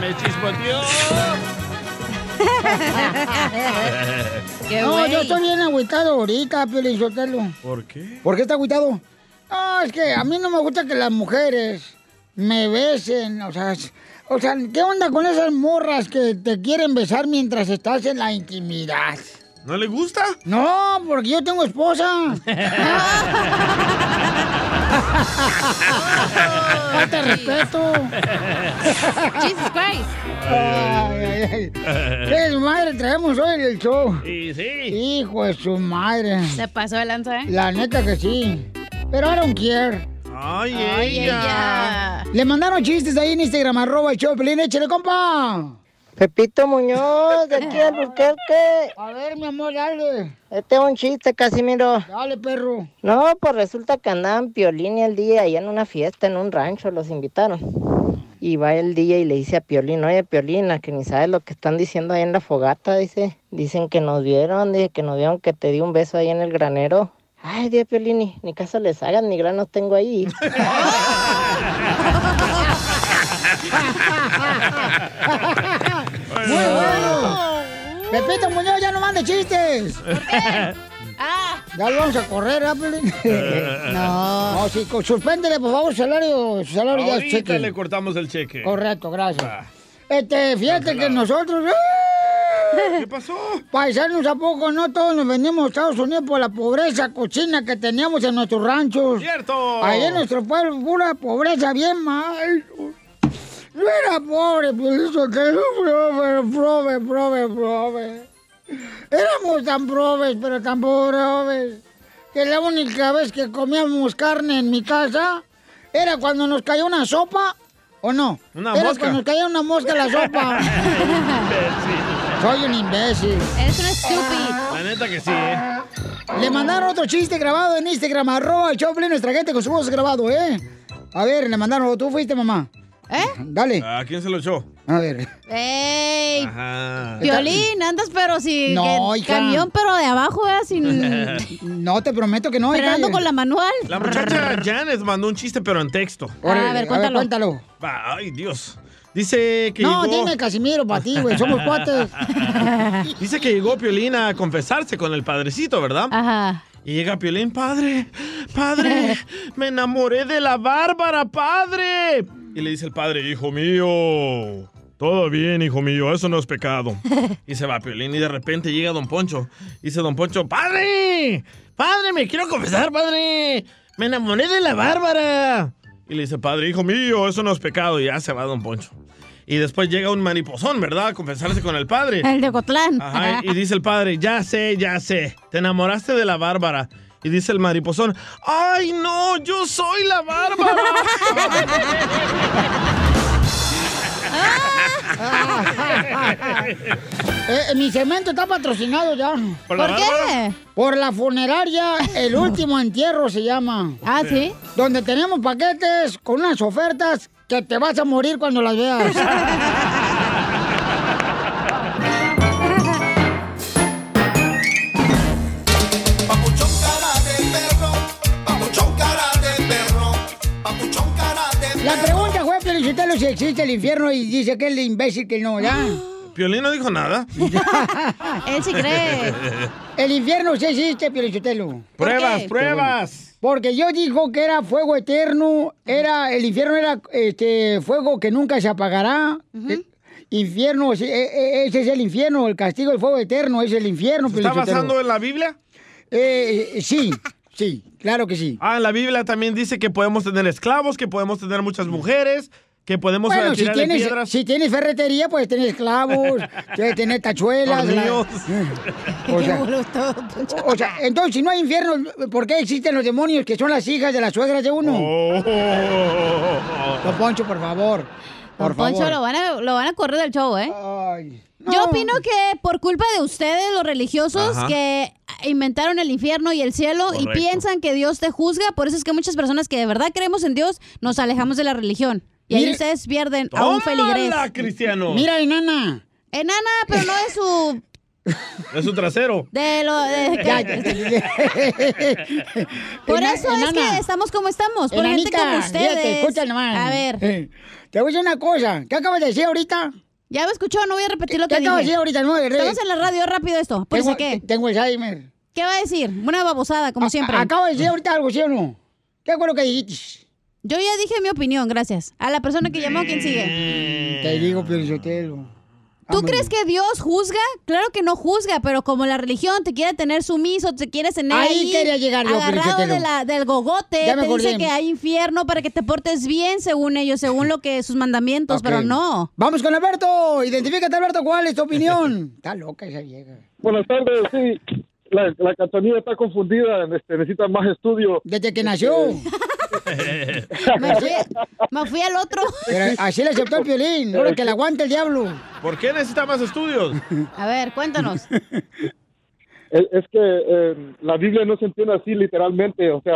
[SPEAKER 2] Me chispoteó.
[SPEAKER 8] Qué
[SPEAKER 1] no, yo estoy bien agüitado ahorita, Piolín Sotelo.
[SPEAKER 2] ¿Por qué?
[SPEAKER 1] ¿Por qué está agüitado? No, es que a mí no me gusta que las mujeres me besen, o sea, o sea, ¿qué onda con esas morras que te quieren besar mientras estás en la intimidad?
[SPEAKER 2] ¿No le gusta?
[SPEAKER 1] No, porque yo tengo esposa. Falta de respeto.
[SPEAKER 8] Jesus Christ.
[SPEAKER 1] Ay, ay, ay. ¿Qué madre traemos hoy en el show?
[SPEAKER 2] Sí, sí.
[SPEAKER 1] Hijo de su madre.
[SPEAKER 8] Se pasó de lanza, ¿eh?
[SPEAKER 1] La neta que sí. Pero I don't care.
[SPEAKER 2] Ay,
[SPEAKER 1] Ay,
[SPEAKER 2] ella.
[SPEAKER 1] Le mandaron chistes ahí en Instagram, arroba el show de Piolín, échale, compa.
[SPEAKER 11] Pepito Muñoz, de aquí al Burquerque.
[SPEAKER 1] A ver, mi amor, dale.
[SPEAKER 11] Este es un chiste, Casimiro.
[SPEAKER 1] Dale, perro.
[SPEAKER 11] No, pues resulta que andaban Piolín y el día allá en una fiesta, en un rancho, los invitaron. Y va el día y le dice a Piolín, oye, Piolina, que ni sabes lo que están diciendo ahí en la fogata, dice. Dicen que nos vieron, dice que nos vieron que te di un beso ahí en el granero. Ay, Dios Piolín, ni, ni caso les hagan, ni granos tengo ahí.
[SPEAKER 1] Muy bueno. Pepito Muñoz, ya no mande chistes.
[SPEAKER 8] Ah.
[SPEAKER 1] Ya lo vamos a correr, ¿ah, Piolín? no. No, sí, suspéndele, por favor, su salario, salario ya es cheque.
[SPEAKER 2] le cortamos el cheque.
[SPEAKER 1] Correcto, gracias. Este, fíjate que nosotros... ¿Qué
[SPEAKER 2] pasó?
[SPEAKER 1] Paisanos, ¿a poco no todos nos venimos a Estados Unidos por la pobreza cochina que teníamos en nuestros ranchos?
[SPEAKER 2] ¡Cierto!
[SPEAKER 1] Ahí en nuestro pueblo, pura pobreza bien mal. No era pobre, pues eso que no, prove, prove, prove. Éramos tan probes, pero tan pobres, que la única vez que comíamos carne en mi casa era cuando nos cayó una sopa, ¿o no?
[SPEAKER 2] Una
[SPEAKER 1] era
[SPEAKER 2] mosca.
[SPEAKER 1] cuando nos caía una mosca en la sopa. Soy un imbécil.
[SPEAKER 8] Eres un estúpido.
[SPEAKER 2] La neta que sí, ¿eh?
[SPEAKER 1] Le mandaron otro chiste grabado en Instagram, arroba el Choplin, nuestra gente con su voz grabado, ¿eh? A ver, le mandaron, tú fuiste, mamá.
[SPEAKER 8] ¿Eh?
[SPEAKER 1] Dale.
[SPEAKER 2] ¿A quién se lo echó?
[SPEAKER 1] A ver.
[SPEAKER 8] ¡Ey!
[SPEAKER 2] Ajá.
[SPEAKER 8] Violín, andas pero si
[SPEAKER 1] No, hija.
[SPEAKER 8] camión pero de abajo, ¿eh? Sin...
[SPEAKER 1] No, te prometo que no. hija.
[SPEAKER 8] Frenando con la manual.
[SPEAKER 2] La muchacha Janet mandó un chiste, pero en texto.
[SPEAKER 1] Órale, a ver, cuéntalo.
[SPEAKER 2] Va, ay, Dios. Dice que
[SPEAKER 1] No,
[SPEAKER 2] llegó...
[SPEAKER 1] dime Casimiro para ti, güey. Somos cuates.
[SPEAKER 2] Dice que llegó Piolín a confesarse con el padrecito, ¿verdad?
[SPEAKER 8] Ajá.
[SPEAKER 2] Y llega Piolín, padre, padre, me enamoré de la Bárbara, padre. Y le dice el padre, hijo mío, todo bien, hijo mío, eso no es pecado. Y se va Piolín y de repente llega Don Poncho. Dice Don Poncho, padre, padre, me quiero confesar, padre, me enamoré de la Bárbara. Y le dice, padre, hijo mío, eso no es pecado. Y ya se va Don Poncho. Y después llega un mariposón, ¿verdad? A confesarse con el padre.
[SPEAKER 8] El de Cotlán.
[SPEAKER 2] Ajá, y dice el padre, ya sé, ya sé, te enamoraste de la Bárbara. Y dice el mariposón, ¡ay no, yo soy la Bárbara!
[SPEAKER 1] Eh, mi cemento está patrocinado ya.
[SPEAKER 2] ¿Por la ¿Por qué? Bárbara?
[SPEAKER 1] Por la funeraria El Último Entierro se llama.
[SPEAKER 8] Ah, ¿sí?
[SPEAKER 1] Donde tenemos paquetes con unas ofertas que te vas a morir cuando las veas. La pregunta fue, Felicitelo, si existe el infierno y dice que es el imbécil que no, ¿ya?
[SPEAKER 2] Piolín no dijo nada.
[SPEAKER 8] Él sí cree.
[SPEAKER 1] El infierno sí existe, Piolichotelo.
[SPEAKER 2] Pruebas, pruebas.
[SPEAKER 1] Porque yo dijo que era fuego eterno, era el infierno era este fuego que nunca se apagará. Eh, Infierno, eh, eh, ese es el infierno, el castigo del fuego eterno es el infierno.
[SPEAKER 2] ¿Se está basando en la Biblia?
[SPEAKER 1] Eh, sí, sí, claro que sí.
[SPEAKER 2] Ah, en la Biblia también dice que podemos tener esclavos, que podemos tener muchas mujeres, que podemos
[SPEAKER 1] Bueno, si tienes,
[SPEAKER 2] piedras.
[SPEAKER 1] si tienes ferretería, puedes tener esclavos, puedes tener tachuelas. la-
[SPEAKER 2] Tornillos.
[SPEAKER 1] O sea, o sea, entonces, si no hay infierno, ¿por qué existen los demonios que son las hijas de las suegras de uno?
[SPEAKER 2] Oh.
[SPEAKER 1] Don Poncho, por favor. Por
[SPEAKER 8] Don Poncho,
[SPEAKER 1] favor.
[SPEAKER 8] lo van, a, lo van a correr del show, ¿eh? Yo opino que por culpa de ustedes, los religiosos,
[SPEAKER 12] Ajá.
[SPEAKER 8] que inventaron el infierno y el cielo y
[SPEAKER 12] Correcto.
[SPEAKER 8] piensan que Dios te juzga, por eso es que muchas personas que de verdad creemos en Dios, nos alejamos de la religión. Y ahí
[SPEAKER 1] Mire-
[SPEAKER 8] ustedes pierden a un feligrés.
[SPEAKER 2] ¡Tómala, cristiano!
[SPEAKER 1] Mira, enana.
[SPEAKER 8] Enana, pero no es su...
[SPEAKER 2] Es su trasero.
[SPEAKER 8] De lo... de- por
[SPEAKER 1] Ena-
[SPEAKER 8] eso es
[SPEAKER 1] enana.
[SPEAKER 8] que estamos como estamos, por gente
[SPEAKER 1] Enanita,
[SPEAKER 8] como ustedes.
[SPEAKER 1] fíjate, escucha nomás.
[SPEAKER 8] A ver.
[SPEAKER 1] Eh, Te voy a decir una cosa. ¿Qué acabas de decir ahorita?
[SPEAKER 8] Ya me escuchó, no voy a repetir lo
[SPEAKER 1] ¿Qué
[SPEAKER 8] que dije.
[SPEAKER 1] decir ahorita? No,
[SPEAKER 8] Estamos en la radio, rápido esto. ¿Por
[SPEAKER 1] Tengo,
[SPEAKER 8] qué?
[SPEAKER 1] tengo Alzheimer.
[SPEAKER 8] ¿Qué va a decir? Una babosada, como siempre.
[SPEAKER 1] Acabo de decir ahorita algo, ¿sí o no? ¿Qué fue lo que dijiste?
[SPEAKER 8] Yo ya dije mi opinión, gracias. A la persona que llamó, ¿quién sigue?
[SPEAKER 1] Te digo, Piolichotelo.
[SPEAKER 8] ¿Tú crees que Dios juzga? Claro que no juzga, pero como la religión te quiere tener sumiso, te quieres tener
[SPEAKER 1] Ahí
[SPEAKER 8] ahí,
[SPEAKER 1] quería llegar yo,
[SPEAKER 8] agarrado
[SPEAKER 1] Felicitelo.
[SPEAKER 8] de la, del gogote, te dice que hay infierno para que te portes bien según ellos, según lo que sus mandamientos, pero no.
[SPEAKER 1] Vamos con Alberto. Identifícate, Alberto. ¿Cuál es tu opinión? Está loca esa vieja.
[SPEAKER 13] Buenas tardes, sí.
[SPEAKER 12] La, la cachanilla está confundida, este, necesita más estudio.
[SPEAKER 1] Desde que nació.
[SPEAKER 8] Me fui, me fui al otro.
[SPEAKER 1] Pero así le aceptó el violín, ahora que le aguante el diablo.
[SPEAKER 2] ¿Por qué necesita más estudios?
[SPEAKER 8] A ver, cuéntanos.
[SPEAKER 12] Es, es que eh, la Biblia no se entiende así literalmente, o sea,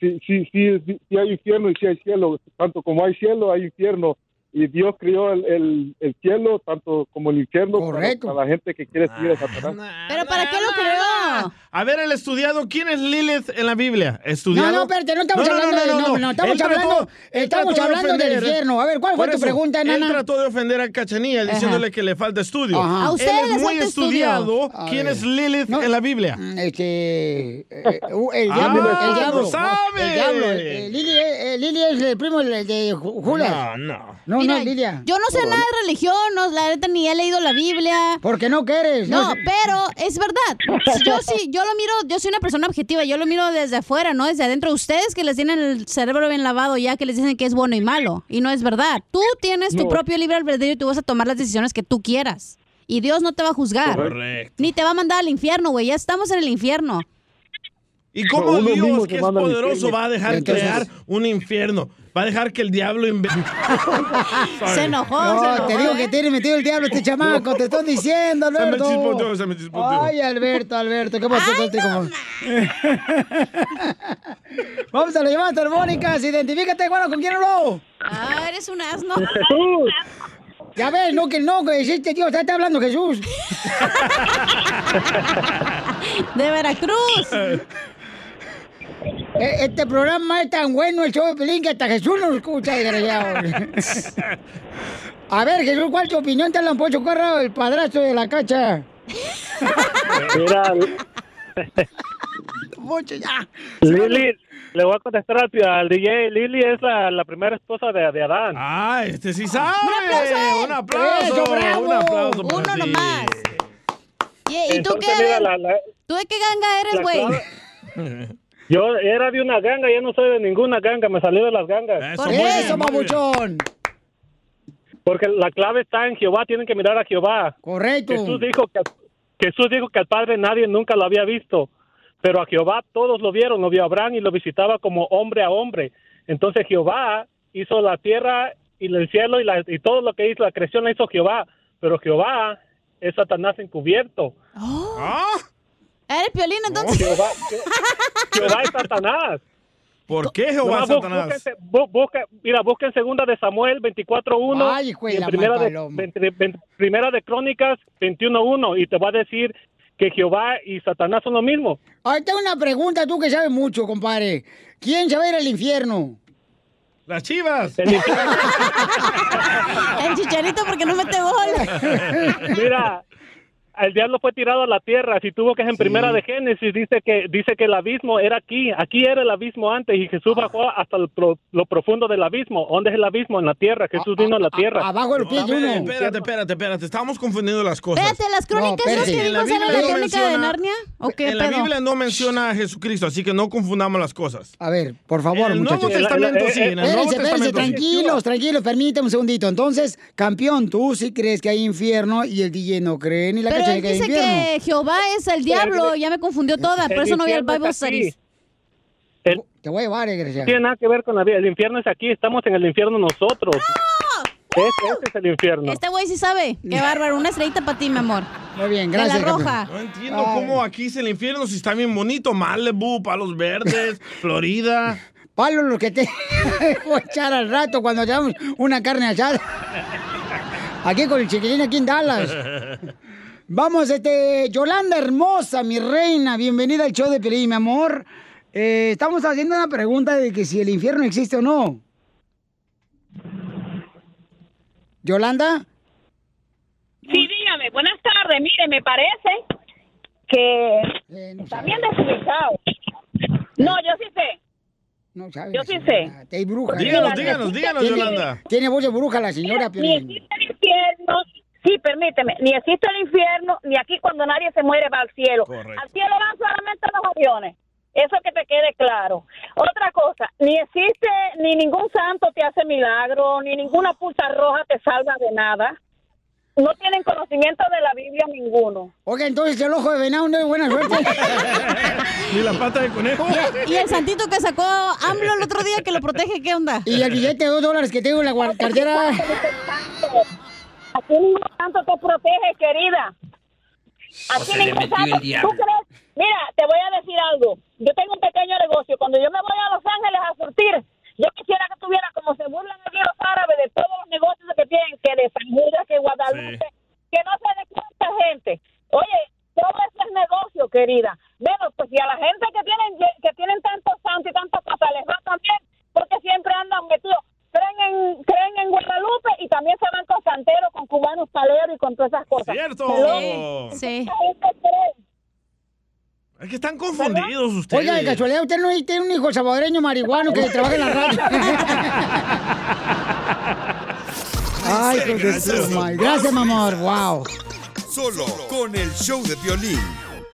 [SPEAKER 12] sí, sí, sí, sí hay infierno y sí hay cielo, tanto como hay cielo hay infierno. Y Dios creó el, el, el cielo tanto como el infierno para, para la gente que quiere seguir a Satanás.
[SPEAKER 8] ¿Pero para qué lo creó?
[SPEAKER 2] A ver, el estudiado, ¿quién es Lilith en la Biblia? ¿Estudiado?
[SPEAKER 1] No, no, espérate, no estamos hablando de- no, no, estamos
[SPEAKER 2] Él trató-
[SPEAKER 1] hablando-
[SPEAKER 2] él
[SPEAKER 1] estamos
[SPEAKER 2] trató de
[SPEAKER 1] hablando del infierno. A ver, ¿cuál fue
[SPEAKER 2] Por
[SPEAKER 1] tu pregunta,
[SPEAKER 2] Él
[SPEAKER 1] nana?
[SPEAKER 2] trató de ofender a Cachanilla diciéndole que le falta estudio.
[SPEAKER 1] Ajá. A
[SPEAKER 2] Él
[SPEAKER 1] ustedes
[SPEAKER 2] es muy
[SPEAKER 1] estudio.
[SPEAKER 2] estudiado. ¿Quién es Lilith en la Biblia?
[SPEAKER 1] Este. eh, uh, el
[SPEAKER 2] Ah,
[SPEAKER 1] diablo. el
[SPEAKER 2] lo
[SPEAKER 1] diablo.
[SPEAKER 2] sabe.
[SPEAKER 1] El diablo. eh, Lili, eh, Lili es el primo de de Ju- Judas.
[SPEAKER 2] No, no.
[SPEAKER 1] No,
[SPEAKER 8] Mira,
[SPEAKER 1] no, Lidia.
[SPEAKER 8] Yo no sé nada de religión, no, la neta ni he leído la Biblia.
[SPEAKER 1] Porque no quieres.
[SPEAKER 8] No,
[SPEAKER 1] no sé.
[SPEAKER 8] pero es verdad. Yo sí, yo lo miro, yo soy una persona objetiva, yo lo miro desde afuera, no desde adentro. Ustedes que les tienen el cerebro bien lavado ya, que les dicen que es bueno y malo. Y no es verdad. Tú tienes tu
[SPEAKER 2] No.
[SPEAKER 8] propio libre albedrío y tú vas a tomar las decisiones que tú quieras. Y Dios no te va a juzgar.
[SPEAKER 2] Correcto.
[SPEAKER 8] Ni te va a mandar al infierno, güey. Ya estamos en el infierno.
[SPEAKER 2] ¿Y cómo Dios, que es poderoso, va a dejar
[SPEAKER 8] Entonces-
[SPEAKER 2] crear un infierno? Va a dejar que el diablo invente.
[SPEAKER 8] Se enojó,
[SPEAKER 1] No,
[SPEAKER 8] se enojó,
[SPEAKER 1] te digo que tiene metido el diablo este chamaco, te estoy diciendo,
[SPEAKER 2] Se me
[SPEAKER 1] Alberto.
[SPEAKER 2] chispoteó, se me chispoteó.
[SPEAKER 1] Ay, Alberto, Alberto, ¿qué pasó contigo? Vamos a las llamadas telefónicas, identifícate, bueno, ¿con quién habló?
[SPEAKER 8] Ah, eres un asno.
[SPEAKER 1] Ya ves, no, que no, que este tío está, está hablando Jesús.
[SPEAKER 8] De Veracruz.
[SPEAKER 1] E- Este programa es tan bueno, el show de Pelín, que hasta Jesús nos escucha, desgraciado. A ver, Jesús, ¿cuál es tu opinión? Te hablan Poncho Corra, el padrastro de la cacha.
[SPEAKER 13] Mira,
[SPEAKER 1] Poncho, ya.
[SPEAKER 13] Lili, le voy a contestar al, al DJ. Lili es la, la primera esposa de, de Adán.
[SPEAKER 2] Ah, este sí sabe.
[SPEAKER 8] ¡Un
[SPEAKER 2] Un aplauso.
[SPEAKER 13] Eso, bravo.
[SPEAKER 2] Un aplauso para
[SPEAKER 8] Uno
[SPEAKER 2] ti.
[SPEAKER 8] nomás. ¿Y, y tú
[SPEAKER 13] Entonces,
[SPEAKER 8] qué?
[SPEAKER 13] mira, la- la-
[SPEAKER 8] ¿Tú de qué ganga eres,
[SPEAKER 13] la
[SPEAKER 8] güey?
[SPEAKER 13] Yo era de una ganga, ya no soy de ninguna ganga, me salí de las gangas.
[SPEAKER 1] Por eso, babuchón.
[SPEAKER 13] Porque la clave está en Jehová, tienen que mirar a Jehová.
[SPEAKER 1] Correcto.
[SPEAKER 13] Jesús dijo que, Jesús dijo que al Padre nadie nunca lo había visto, pero a Jehová todos lo vieron, lo vio Abraham y lo visitaba como hombre a hombre. Entonces Jehová hizo la tierra y el cielo y, la- y todo lo que hizo, la creación la hizo Jehová, pero Jehová es Satanás encubierto.
[SPEAKER 8] ¿Eres piolín entonces?
[SPEAKER 13] Jehová, Jehová es Satanás.
[SPEAKER 2] ¿Por qué Jehová
[SPEAKER 13] bu-
[SPEAKER 2] Satanás?
[SPEAKER 13] busca- mira, busca en segunda de Samuel 24.1
[SPEAKER 1] Ay, hijo de
[SPEAKER 13] y en
[SPEAKER 1] la
[SPEAKER 13] primera de, primera de Crónicas 21.1 y te va a decir que Jehová y Satanás son lo mismo.
[SPEAKER 1] Ahí tengo una pregunta, tú que sabes mucho, compadre. ¿Quién se va a ir al infierno?
[SPEAKER 2] Las chivas.
[SPEAKER 8] El chicharito porque no mete gol.
[SPEAKER 13] Mira, el diablo fue tirado a la tierra. Si tuvo que es en primera de Génesis dice que dice que el abismo era aquí, aquí era el abismo antes y Jesús bajó hasta el pro- lo profundo del abismo. ¿Dónde es el abismo? En la tierra. Jesús vino a la tierra.
[SPEAKER 1] Abajo del
[SPEAKER 2] A ver, Espérate, espérate, espérate. Estamos confundiendo las cosas.
[SPEAKER 8] Espérate, las crónicas, ¿no, es que
[SPEAKER 2] la
[SPEAKER 8] vimos en la
[SPEAKER 2] no
[SPEAKER 8] crónica de
[SPEAKER 2] menciona-
[SPEAKER 8] Narnia? ¿O qué
[SPEAKER 2] En la
[SPEAKER 8] pedo?
[SPEAKER 2] Biblia no menciona a Jesucristo, así que no confundamos las cosas.
[SPEAKER 1] A ver, por favor,
[SPEAKER 2] En el
[SPEAKER 1] muchachos.
[SPEAKER 2] Nuevo Testamento sí, en el Nuevo
[SPEAKER 1] Espérense,
[SPEAKER 2] sí.
[SPEAKER 1] tranquilos, tranquilos, permítame un segundito. Entonces, campeón, tú sí crees que hay infierno y el DJ no cree ni la
[SPEAKER 8] Pero
[SPEAKER 1] cacha
[SPEAKER 8] él
[SPEAKER 1] que
[SPEAKER 8] dice que Jehová es el diablo, ya me confundió toda, por
[SPEAKER 13] El
[SPEAKER 8] eso no al
[SPEAKER 13] infierno
[SPEAKER 8] Bible. Studies.
[SPEAKER 13] El-
[SPEAKER 1] Te voy a llevar, eh,
[SPEAKER 13] no tiene nada que ver con la vida. El infierno es aquí, estamos en el infierno nosotros. Ese, ese es el infierno.
[SPEAKER 8] Este güey sí sabe. Qué bárbaro, una estrellita para ti, mi amor.
[SPEAKER 1] Muy bien,
[SPEAKER 8] De
[SPEAKER 1] gracias.
[SPEAKER 8] la roja.
[SPEAKER 2] No entiendo cómo aquí es el infierno si está bien bonito. Malibu, Palos Verdes, Florida.
[SPEAKER 1] Palo lo que te voy a echar al rato cuando llevamos una carne asada. Aquí con el chiquilín aquí en Dallas. Vamos, este, Yolanda hermosa, mi reina, bienvenida al show de Pelín, mi amor. Eh, estamos haciendo una pregunta de que si el infierno existe o no. Yolanda.
[SPEAKER 14] Sí, dígame, buenas tardes. Mire, me parece que está bien desubicado. No, yo sí sé.
[SPEAKER 1] No sabes.
[SPEAKER 14] Yo sí sé.
[SPEAKER 1] Te hay bruja.
[SPEAKER 14] Díganos,
[SPEAKER 1] ¿eh?
[SPEAKER 14] díganos, díganos, Yolanda.
[SPEAKER 1] Tiene voz de bruja la señora.
[SPEAKER 14] Ni existe el infierno. Sí, permíteme. Ni existe el infierno, ni aquí cuando nadie se muere va al cielo.
[SPEAKER 2] Correcto.
[SPEAKER 14] Al cielo van solamente los aviones. Eso que te quede claro. Otra cosa, ni existe, ni ningún santo te hace milagro, ni ninguna pulsa roja te salva de nada. no tienen conocimiento de la Biblia ninguno.
[SPEAKER 1] Ok, entonces el ojo de venado no es buena suerte.
[SPEAKER 2] ¿Y la pata de conejo?
[SPEAKER 8] Y, y el santito que sacó AMLO el otro día que lo protege, ¿qué onda?
[SPEAKER 1] Y el billete de dos dólares que tengo en la cartera.
[SPEAKER 14] Aquí ningún santo te protege, querida. Aquí
[SPEAKER 15] se
[SPEAKER 14] ningún santo. ¿Tú crees? Mira, te voy a decir algo. Yo tengo un pequeño negocio. Cuando yo me voy a Los Ángeles a surtir, yo quisiera que tuviera como se burlan aquí los árabes de todos los negocios que tienen, que de San Judas, que Guadalupe, que no se dé cuenta gente. Oye, todo eso es negocio, querida. Bueno, pues si a la gente que tienen que tienen tantos santos y tantas cosas les va también, porque siempre andan metidos. Creen en, creen en Guadalupe y también se van con santeros, con cubanos paleros y con todas esas cosas.
[SPEAKER 2] ¡Cierto!
[SPEAKER 14] Hello.
[SPEAKER 8] Sí.
[SPEAKER 14] Esa gente cree.
[SPEAKER 2] Es que están confundidos ustedes.
[SPEAKER 1] Oiga, de casualidad, usted no tiene un hijo salvadoreño marihuano que trabaja en la radio. Ay, con
[SPEAKER 7] gracias,
[SPEAKER 1] su madre. Gracias, mi amor. Wow.
[SPEAKER 7] Solo con el show de violín.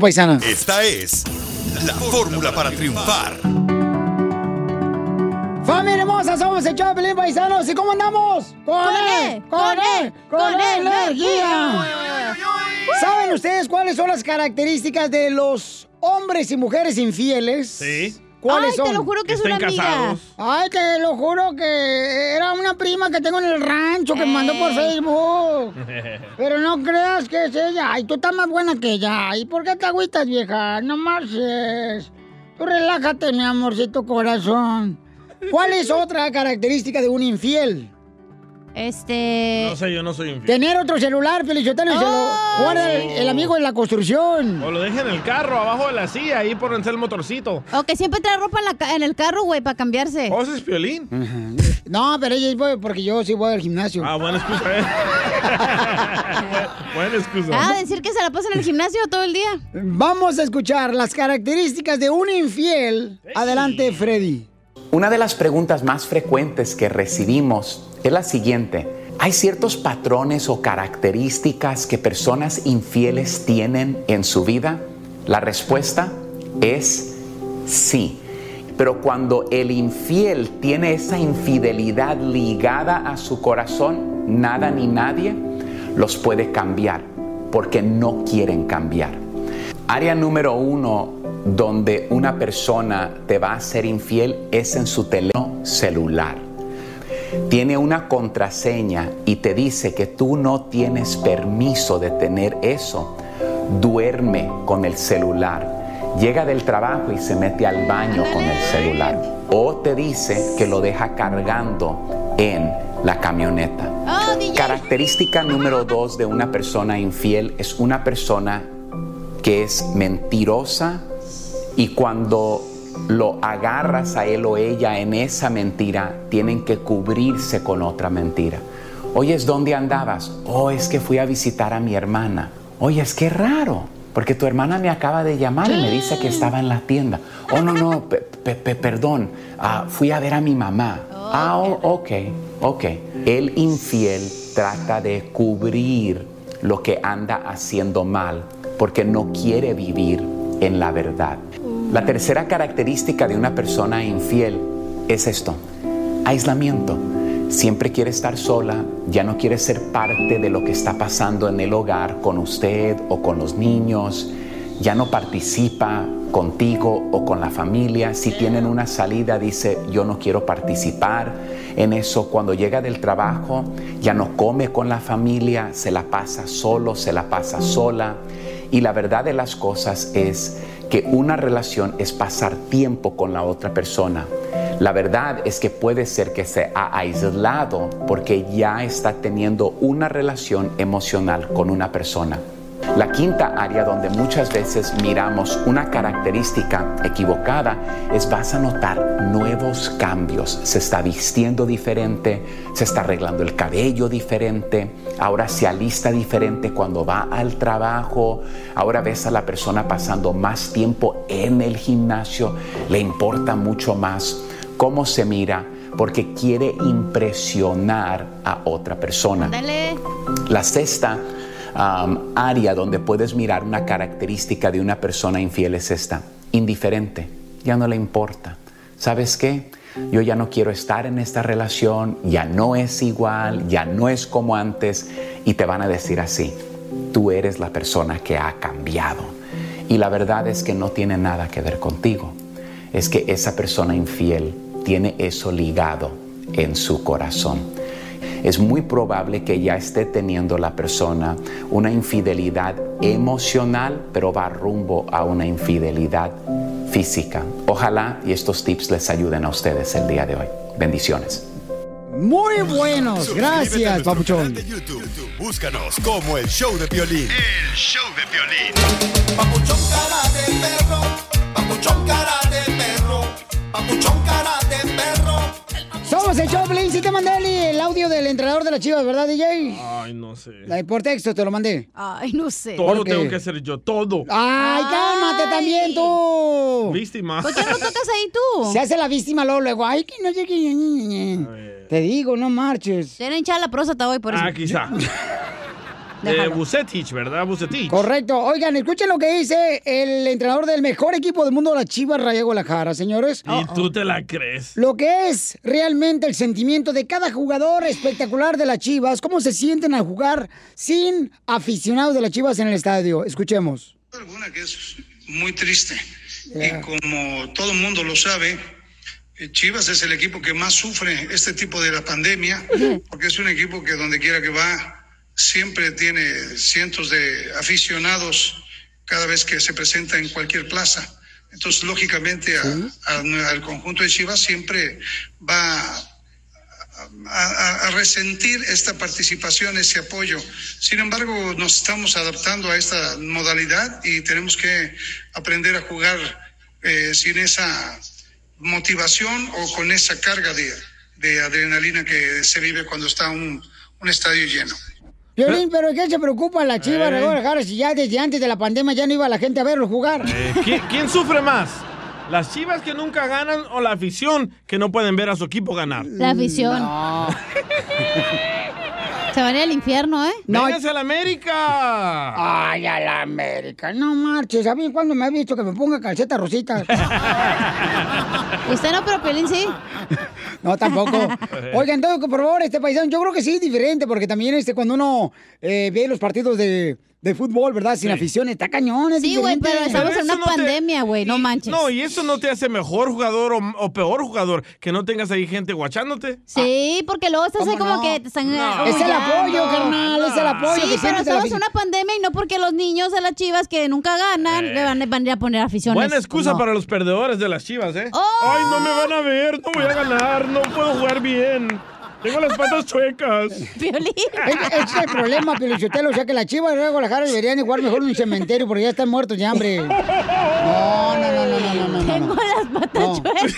[SPEAKER 1] paisana.
[SPEAKER 7] Esta es la fórmula para triunfar.
[SPEAKER 1] ¡Familia hermosa! Somos el show de Pelín Paisanos. ¿Y cómo andamos? ¡Con él! ¡Con él! ¡Con energía! ¿Saben ustedes cuáles son las características de los hombres y mujeres infieles?
[SPEAKER 2] Sí.
[SPEAKER 1] ¿Cuáles
[SPEAKER 8] Ay,
[SPEAKER 1] son?
[SPEAKER 8] te lo juro que es una amiga.
[SPEAKER 2] casados.
[SPEAKER 1] Ay, te lo juro que era una prima que tengo en el rancho que me mandó por
[SPEAKER 8] Ey.
[SPEAKER 1] Facebook. Pero no creas que es ella. Ay, tú estás más buena que ella. ¿Y por qué te agüitas, vieja? No marches. Tú relájate, mi amorcito corazón. ¿Cuál es otra característica de un infiel?
[SPEAKER 8] Este.
[SPEAKER 2] No sé, yo no soy infiel.
[SPEAKER 1] Tener otro celular, Felicitano, y se lo guarda el, el amigo en la construcción.
[SPEAKER 2] O lo dejen en el carro, abajo de la silla, ahí por el motorcito.
[SPEAKER 8] O que siempre trae ropa en, la ca- en el carro, güey, para cambiarse.
[SPEAKER 2] ¿O ese es violín?
[SPEAKER 1] No, pero ella es voy- porque yo sí voy al gimnasio.
[SPEAKER 2] Ah, buena excusa, ¿eh? buena excusa.
[SPEAKER 8] Ah, decir que se la pasa en el gimnasio todo el día.
[SPEAKER 1] Vamos a escuchar las características de un infiel. Adelante, Freddy.
[SPEAKER 15] Una de las preguntas más frecuentes que recibimos es la siguiente. ¿Hay ciertos patrones o características que personas infieles tienen en su vida? La respuesta es sí. Pero cuando el infiel tiene esa infidelidad ligada a su corazón, nada ni nadie los puede cambiar porque no quieren cambiar. Área número uno donde una persona te va a ser infiel es en su teléfono celular. Tiene una contraseña y te dice que tú no tienes permiso de tener eso. Duerme con el celular. Llega del trabajo y se mete al baño con el celular. O te dice que lo deja cargando en la camioneta.
[SPEAKER 8] Oh.
[SPEAKER 15] Característica número dos de una persona infiel es una persona que es mentirosa y cuando lo agarras a él o ella en esa mentira, tienen que cubrirse con otra mentira. Oye, ¿dónde andabas? Oh, es que fui a visitar a mi hermana. Oye, es que raro, porque tu hermana me acaba de llamar y me dice que estaba en la tienda. Oh, no, no, pe- perdón, ah, fui a ver a mi mamá. Ah, oh, ok, ok. El infiel trata de cubrir lo que anda haciendo mal porque no quiere vivir en la verdad. La tercera característica de una persona infiel es esto, aislamiento. Siempre quiere estar sola, ya no quiere ser parte de lo que está pasando en el hogar con usted o con los niños, ya no participa contigo o con la familia. Si tienen una salida, dice, yo no quiero participar en eso. Cuando llega del trabajo, ya no come con la familia, se la pasa solo, se la pasa sola. Y la verdad de las cosas es que una relación es pasar tiempo con la otra persona. La verdad es que puede ser que se ha aislado porque ya está teniendo una relación emocional con una persona. La quinta área donde muchas veces miramos una característica equivocada es vas a notar nuevos cambios. Se está vistiendo diferente, se está arreglando el cabello diferente, ahora se alista diferente cuando va al trabajo, ahora ves a la persona pasando más tiempo en el gimnasio, le importa mucho más cómo se mira porque quiere impresionar a otra persona.
[SPEAKER 8] Dale.
[SPEAKER 15] La sexta um, área donde puedes mirar una característica de una persona infiel es esta, indiferente, ya no le importa. ¿Sabes qué? Yo ya no quiero estar en esta relación, ya no es igual, ya no es como antes y te van a decir así, tú eres la persona que ha cambiado. Y la verdad es que no tiene nada que ver contigo, es que esa persona infiel tiene eso ligado en su corazón es muy probable que ya esté teniendo la persona una infidelidad emocional, pero va rumbo a una infidelidad física. Ojalá y estos tips les ayuden a ustedes el día de hoy. Bendiciones.
[SPEAKER 1] Muy buenos, gracias, papuchón.
[SPEAKER 7] de YouTube. Búscanos como el show de violín. El show de violín.
[SPEAKER 16] Papuchón cara de perro, papuchón cara de perro, papuchón cara de perro.
[SPEAKER 1] Somos el Choplin, si te mandé el, el audio del entrenador de las chivas, ¿verdad, DJ?
[SPEAKER 2] Ay, no sé.
[SPEAKER 1] La- Por texto te lo mandé.
[SPEAKER 8] Ay, no sé.
[SPEAKER 2] Todo
[SPEAKER 1] ¿Por qué?
[SPEAKER 2] tengo que hacer yo, todo.
[SPEAKER 1] Ay, cálmate también tú.
[SPEAKER 2] Víctima.
[SPEAKER 8] ¿Por qué no tocas ahí tú?
[SPEAKER 1] Se hace la víctima luego, luego. Ay, que no ñe. Te digo, no marches.
[SPEAKER 8] Tiene hinchada la próstata hoy, por eso.
[SPEAKER 2] Ah, quizá. Eh,
[SPEAKER 8] Déjalo.
[SPEAKER 2] Bucetich, ¿verdad? Bucetich.
[SPEAKER 1] Correcto. Oigan, escuchen lo que dice el entrenador del mejor equipo del mundo, la Chivas Raya Guadalajara, señores.
[SPEAKER 2] Y tú te la crees.
[SPEAKER 1] Lo que es realmente el sentimiento de cada jugador espectacular de las Chivas, cómo se sienten al jugar sin aficionados de las Chivas en el estadio. Escuchemos.
[SPEAKER 17] alguna que es muy triste.
[SPEAKER 1] Yeah.
[SPEAKER 17] Y como todo el mundo lo sabe, eh, Chivas es el equipo que más sufre este tipo de la pandemia, porque es un equipo que donde quiera que va, siempre tiene cientos de aficionados cada vez que se presenta en cualquier plaza. Entonces, lógicamente, a- a- al conjunto de Chivas siempre va a, resentir esta participación, ese apoyo. Sin embargo, nos estamos adaptando a esta modalidad y tenemos que aprender a jugar eh, sin esa motivación o con esa carga de, de adrenalina que se vive cuando está un, un estadio lleno.
[SPEAKER 1] Violín, pero ¿qué se preocupa la Chivas
[SPEAKER 2] Eh.
[SPEAKER 1] de Guadalajara si ya desde antes de la pandemia ya no iba la gente a verlo jugar?
[SPEAKER 2] Eh, ¿quién, quién sufre más? ¿Las chivas que nunca ganan o la afición que no pueden ver a su equipo ganar?
[SPEAKER 8] La afición. Se van a ir al infierno, ¿eh?
[SPEAKER 1] No.
[SPEAKER 2] ¡Vénganse a la América!
[SPEAKER 1] Ay, a la América, no marches. ¿A mí cuándo me ha visto que me ponga calcetas rositas?
[SPEAKER 8] Usted no, pero Pelín sí.
[SPEAKER 1] No, tampoco. Oigan, todo, por favor, este paisano, yo creo que sí es diferente, porque también este, cuando uno eh, ve los partidos de, de fútbol, ¿verdad? Sin afición, está cañón, es
[SPEAKER 8] Sí, güey, pero estamos
[SPEAKER 2] Pero
[SPEAKER 8] en una
[SPEAKER 2] no
[SPEAKER 8] pandemia, güey, no manches.
[SPEAKER 2] No, y eso no te hace mejor jugador o, o peor jugador que no tengas ahí gente guachándote.
[SPEAKER 8] Sí, porque luego estás ahí
[SPEAKER 1] ¿Cómo
[SPEAKER 8] como
[SPEAKER 1] no?
[SPEAKER 8] que te están...
[SPEAKER 2] No.
[SPEAKER 1] Es el apoyo, carnal, es el apoyo.
[SPEAKER 8] Sí, pero estamos en una pandemia y no porque los niños de las chivas que nunca ganan
[SPEAKER 2] Eh.
[SPEAKER 8] le van, van a ir a poner aficiones.
[SPEAKER 2] Buena excusa
[SPEAKER 8] No.
[SPEAKER 2] para los perdedores de las chivas, ¿eh?
[SPEAKER 8] ¡Oh!
[SPEAKER 2] Ay, no me van a ver, no voy a ganar, no puedo jugar bien. Tengo las patas chuecas.
[SPEAKER 8] Piolín.
[SPEAKER 1] Ese es el problema, Pelichotelo. O sea que las chivas de Guadalajara deberían igual mejor en un cementerio porque ya están muertos de hambre. No, no, no, no, no, no, no.
[SPEAKER 8] Tengo las patas chuecas.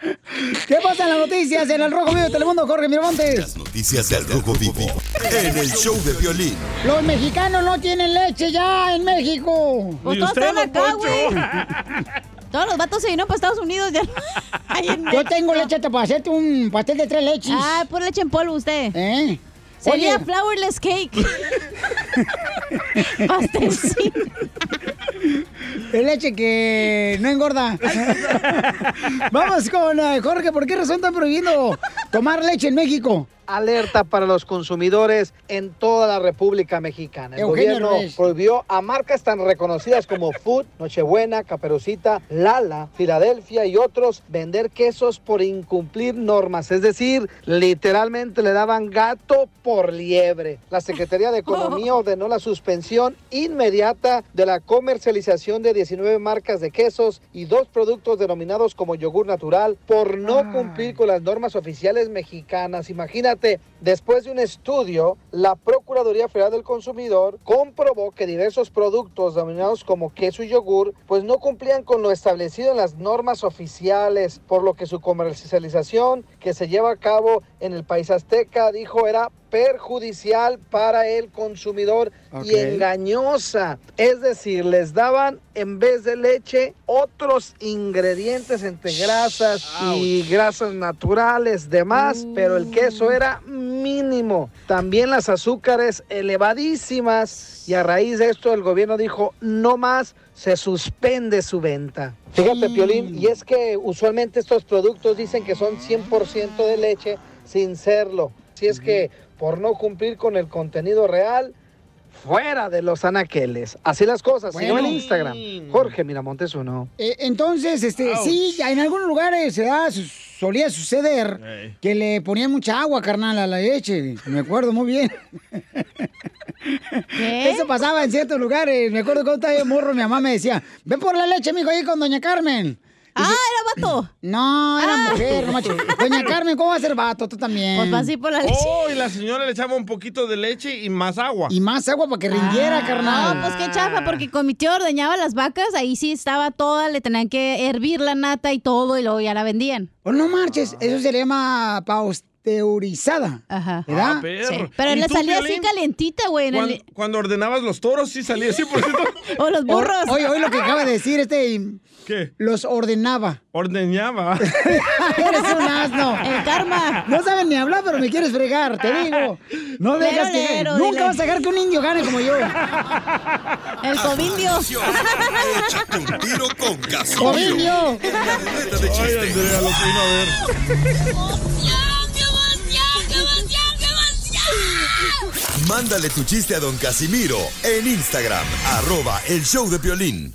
[SPEAKER 1] ¿Qué pasa en las noticias en el Rojo Vivo de Telemundo, Jorge Miramontes?
[SPEAKER 7] Noticias del Rojo Vivo en el show de violín.
[SPEAKER 1] Los mexicanos no tienen leche ya en México.
[SPEAKER 8] Pues todos están acá, güey. Todos los vatos se vinieron para Estados Unidos.
[SPEAKER 1] Yo tengo leche para hacerte un pastel de tres leches.
[SPEAKER 8] Ah, pura leche en polvo usted.
[SPEAKER 1] ¿Eh?
[SPEAKER 8] Sería
[SPEAKER 1] Oye.
[SPEAKER 8] flourless cake. Pastelcito.
[SPEAKER 1] Es leche que no engorda. Vamos con eh, Jorge. ¿Por qué razón están prohibiendo tomar leche en México?
[SPEAKER 4] Alerta para los consumidores en toda la República Mexicana. El
[SPEAKER 1] Eugenio
[SPEAKER 4] gobierno prohibió a marcas tan reconocidas como Food, Nochebuena, Caperucita, Lala, Filadelfia y otros vender quesos por incumplir normas. Es decir, literalmente le daban gato por liebre. La Secretaría de Economía ordenó la suspensión inmediata de la comercialización de 19 marcas de quesos y dos productos denominados como yogur natural por no cumplir con las normas oficiales mexicanas. Imagínate, parte después de un estudio, la Procuraduría Federal del Consumidor comprobó que diversos productos denominados como queso y yogur pues no cumplían con lo establecido en las normas oficiales, por lo que su comercialización que se lleva a cabo en el país azteca, dijo, era perjudicial para el consumidor y engañosa. Es decir, les daban en vez de leche otros ingredientes entre grasas y grasas naturales, demás, pero el queso era mínimo. También las azúcares elevadísimas y a raíz de esto el gobierno dijo no más. Se suspende su venta. Fíjate, Piolín, y es que usualmente estos productos dicen que son 100% de leche sin serlo. Si es que por no cumplir con el contenido real, fuera de los anaqueles. Así las cosas. Si no en
[SPEAKER 1] Bueno.
[SPEAKER 4] Instagram. Jorge Miramontes uno.
[SPEAKER 1] Eh, entonces, este, sí, en algunos lugares se da, su- solía suceder que le ponían mucha agua, carnal, a la leche. Me acuerdo muy bien. Eso pasaba en ciertos lugares. Me acuerdo cuando estaba yo morro, mi mamá me decía, ven por la leche, mijo, ahí con doña Carmen.
[SPEAKER 8] Ah, era vato.
[SPEAKER 1] No, era
[SPEAKER 8] Ah.
[SPEAKER 1] mujer, no macho. Doña Carmen, ¿cómo va a ser vato? Tú también.
[SPEAKER 8] Pues va así por la leche.
[SPEAKER 2] Oh, y la señora le echaba un poquito de leche y más agua.
[SPEAKER 1] Y más agua para que rindiera, carnal.
[SPEAKER 8] No, pues qué chafa, porque con mi tío ordeñaba las vacas, ahí sí estaba toda, le tenían que hervir la nata y todo, y luego ya la vendían.
[SPEAKER 1] Oh, no marches, eso se llama pasteurizada.
[SPEAKER 8] Ajá.
[SPEAKER 1] ¿Verdad?
[SPEAKER 2] Ah, perro.
[SPEAKER 8] Sí, Pero
[SPEAKER 2] ¿Y
[SPEAKER 8] le salía así
[SPEAKER 2] Piolín?
[SPEAKER 8] calientita, güey. en el-
[SPEAKER 2] Cuando, cuando ordenabas los toros, sí salía 100%.
[SPEAKER 8] O los burros.
[SPEAKER 1] Oye, oye, lo que acaba de decir este.
[SPEAKER 2] ¿Qué?
[SPEAKER 1] Los ordenaba.
[SPEAKER 2] Ordeñaba.
[SPEAKER 1] Eres un asno.
[SPEAKER 8] El karma.
[SPEAKER 1] No saben ni hablar, pero me quieres fregar, te digo. No
[SPEAKER 8] Lero,
[SPEAKER 1] dejas que.
[SPEAKER 8] lero,
[SPEAKER 1] Nunca
[SPEAKER 8] dile.
[SPEAKER 1] vas a dejar que un indio gane como yo.
[SPEAKER 8] El covindio.
[SPEAKER 7] Échate un tiro con Casimiro.
[SPEAKER 1] Covindio.
[SPEAKER 2] Ay. Andrea, lo que vino a ver.
[SPEAKER 7] Mándale tu chiste a don Casimiro en Instagram, arroba el show de violín.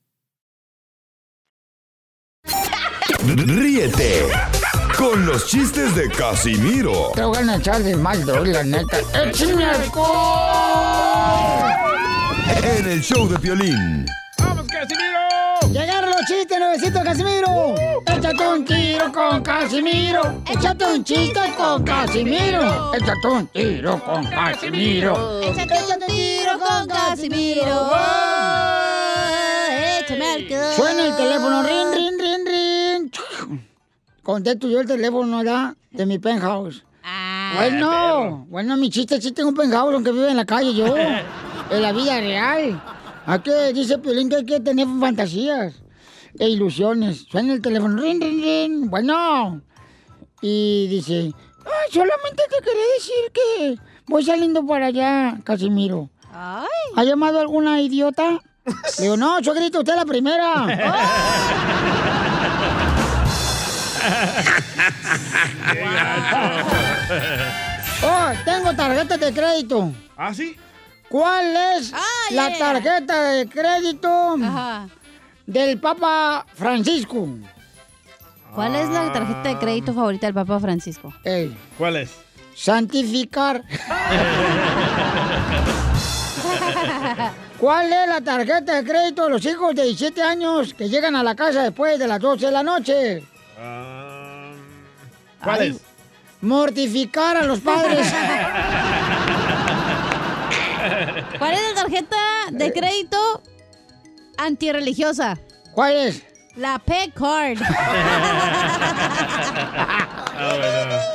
[SPEAKER 7] Ríete con los chistes de Casimiro
[SPEAKER 1] Te voy a echar de mal, doy, la neta. ¡Échame
[SPEAKER 7] en el show de violín.
[SPEAKER 2] ¡Vamos, Casimiro!
[SPEAKER 1] Llegaron los chistes, nuevecito Casimiro. Échate un tiro con Casimiro. Échate un chiste con Casimiro. Échate un tiro con Casimiro.
[SPEAKER 8] Échate un tiro con Casimiro. Échame alcohol.
[SPEAKER 1] Suena el teléfono, rin, rin, rin, rin. Contesto yo el teléfono, ¿verdad? De mi penthouse.
[SPEAKER 8] Ah.
[SPEAKER 1] bueno, bueno, mi chiste sí tengo un penthouse, aunque vive en la calle yo. en la vida real. ¿A qué dice Piolín que hay que tener fantasías e ilusiones? Suena el teléfono, rin, rin, rin. Bueno. Y dice, "Ay, solamente te quería decir que voy saliendo para allá, Casimiro. ¿Ha llamado alguna idiota? Le digo, no, yo grito, usted la primera. Oh, tengo tarjeta de crédito.
[SPEAKER 2] ¿Ah, sí?
[SPEAKER 1] ¿Cuál es la
[SPEAKER 8] yeah.
[SPEAKER 1] tarjeta de crédito del Papa Francisco?
[SPEAKER 8] ¿Cuál es la tarjeta de crédito favorita del Papa Francisco?
[SPEAKER 2] ¿Cuál es?
[SPEAKER 1] Santificar. ¿Cuál es la tarjeta de crédito de los hijos de 17 años que llegan a la casa después de las 12 de la noche?
[SPEAKER 2] ¿Cuál
[SPEAKER 1] Ay,
[SPEAKER 2] es?
[SPEAKER 1] Mortificar a los padres.
[SPEAKER 8] ¿Cuál es la tarjeta de crédito antirreligiosa?
[SPEAKER 1] ¿Cuál es?
[SPEAKER 8] La Pet Card.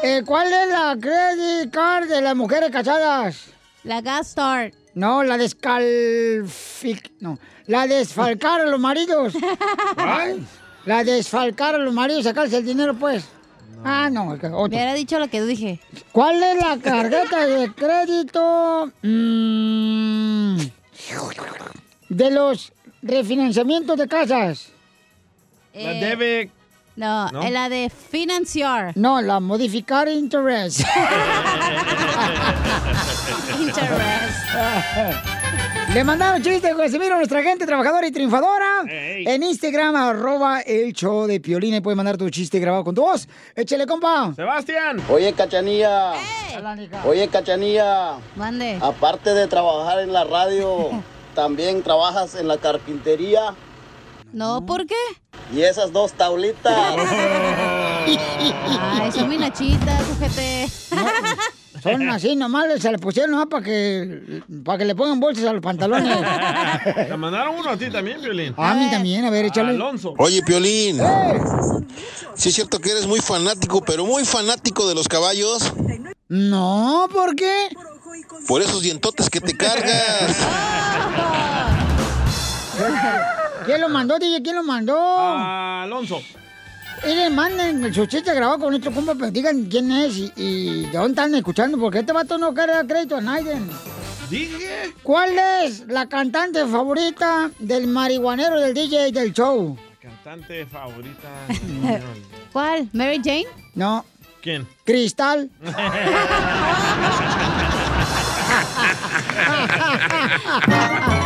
[SPEAKER 1] Eh, ¿Cuál es la credit card de las mujeres casadas?
[SPEAKER 8] La Gas Start.
[SPEAKER 1] No, la descalfic... No, la desfalcar a los maridos. La desfalcar a los maridos, sacarse el dinero, pues. Ah, no, otro.
[SPEAKER 8] Hubiera dicho lo que dije.
[SPEAKER 1] ¿Cuál es la tarjeta de crédito mm, de los refinanciamientos de casas?
[SPEAKER 2] La debe.
[SPEAKER 8] No,
[SPEAKER 1] ¿No?
[SPEAKER 8] eh, la de financiar.
[SPEAKER 1] No, la modificar interest. Le mandaron chistes, Casimiro, a nuestra gente trabajadora y triunfadora. En Instagram, arroba el show de Piolina. Y puedes mandar tu chiste grabado con tu voz. Échale, compa.
[SPEAKER 2] Sebastián.
[SPEAKER 18] Oye, Cachanilla. Oye, Cachanilla.
[SPEAKER 8] Mande.
[SPEAKER 18] Aparte de trabajar en la radio, también trabajas en la carpintería.
[SPEAKER 8] No, ¿por qué?
[SPEAKER 18] Y esas dos taulitas.
[SPEAKER 8] Ay, son mis nachitas, ojete.
[SPEAKER 1] Son así, nomás se le pusieron nomás para que, para que le pongan bolsas a los pantalones.
[SPEAKER 2] Te mandaron uno a ti también, Violín.
[SPEAKER 1] A mí también, a ver, échale.
[SPEAKER 2] Alonso.
[SPEAKER 19] Oye, Piolín. Sí es cierto que eres muy fanático, pero muy fanático de los caballos.
[SPEAKER 1] No, ¿por qué?
[SPEAKER 19] Por esos dientotes que te cargas.
[SPEAKER 1] ¿Quién lo mandó, DJ? ¿Quién lo mandó?
[SPEAKER 2] Alonso.
[SPEAKER 1] Y le manden su chiste grabado con nuestro compa, pero digan quién es y, y de dónde están escuchando, porque este vato no quiere dar crédito a nadie.
[SPEAKER 2] Dije.
[SPEAKER 1] ¿Cuál es la cantante favorita del marihuanero del DJ del show?
[SPEAKER 2] Cantante favorita.
[SPEAKER 8] ¿Cuál? ¿Mary Jane?
[SPEAKER 1] No.
[SPEAKER 2] ¿Quién?
[SPEAKER 1] Cristal.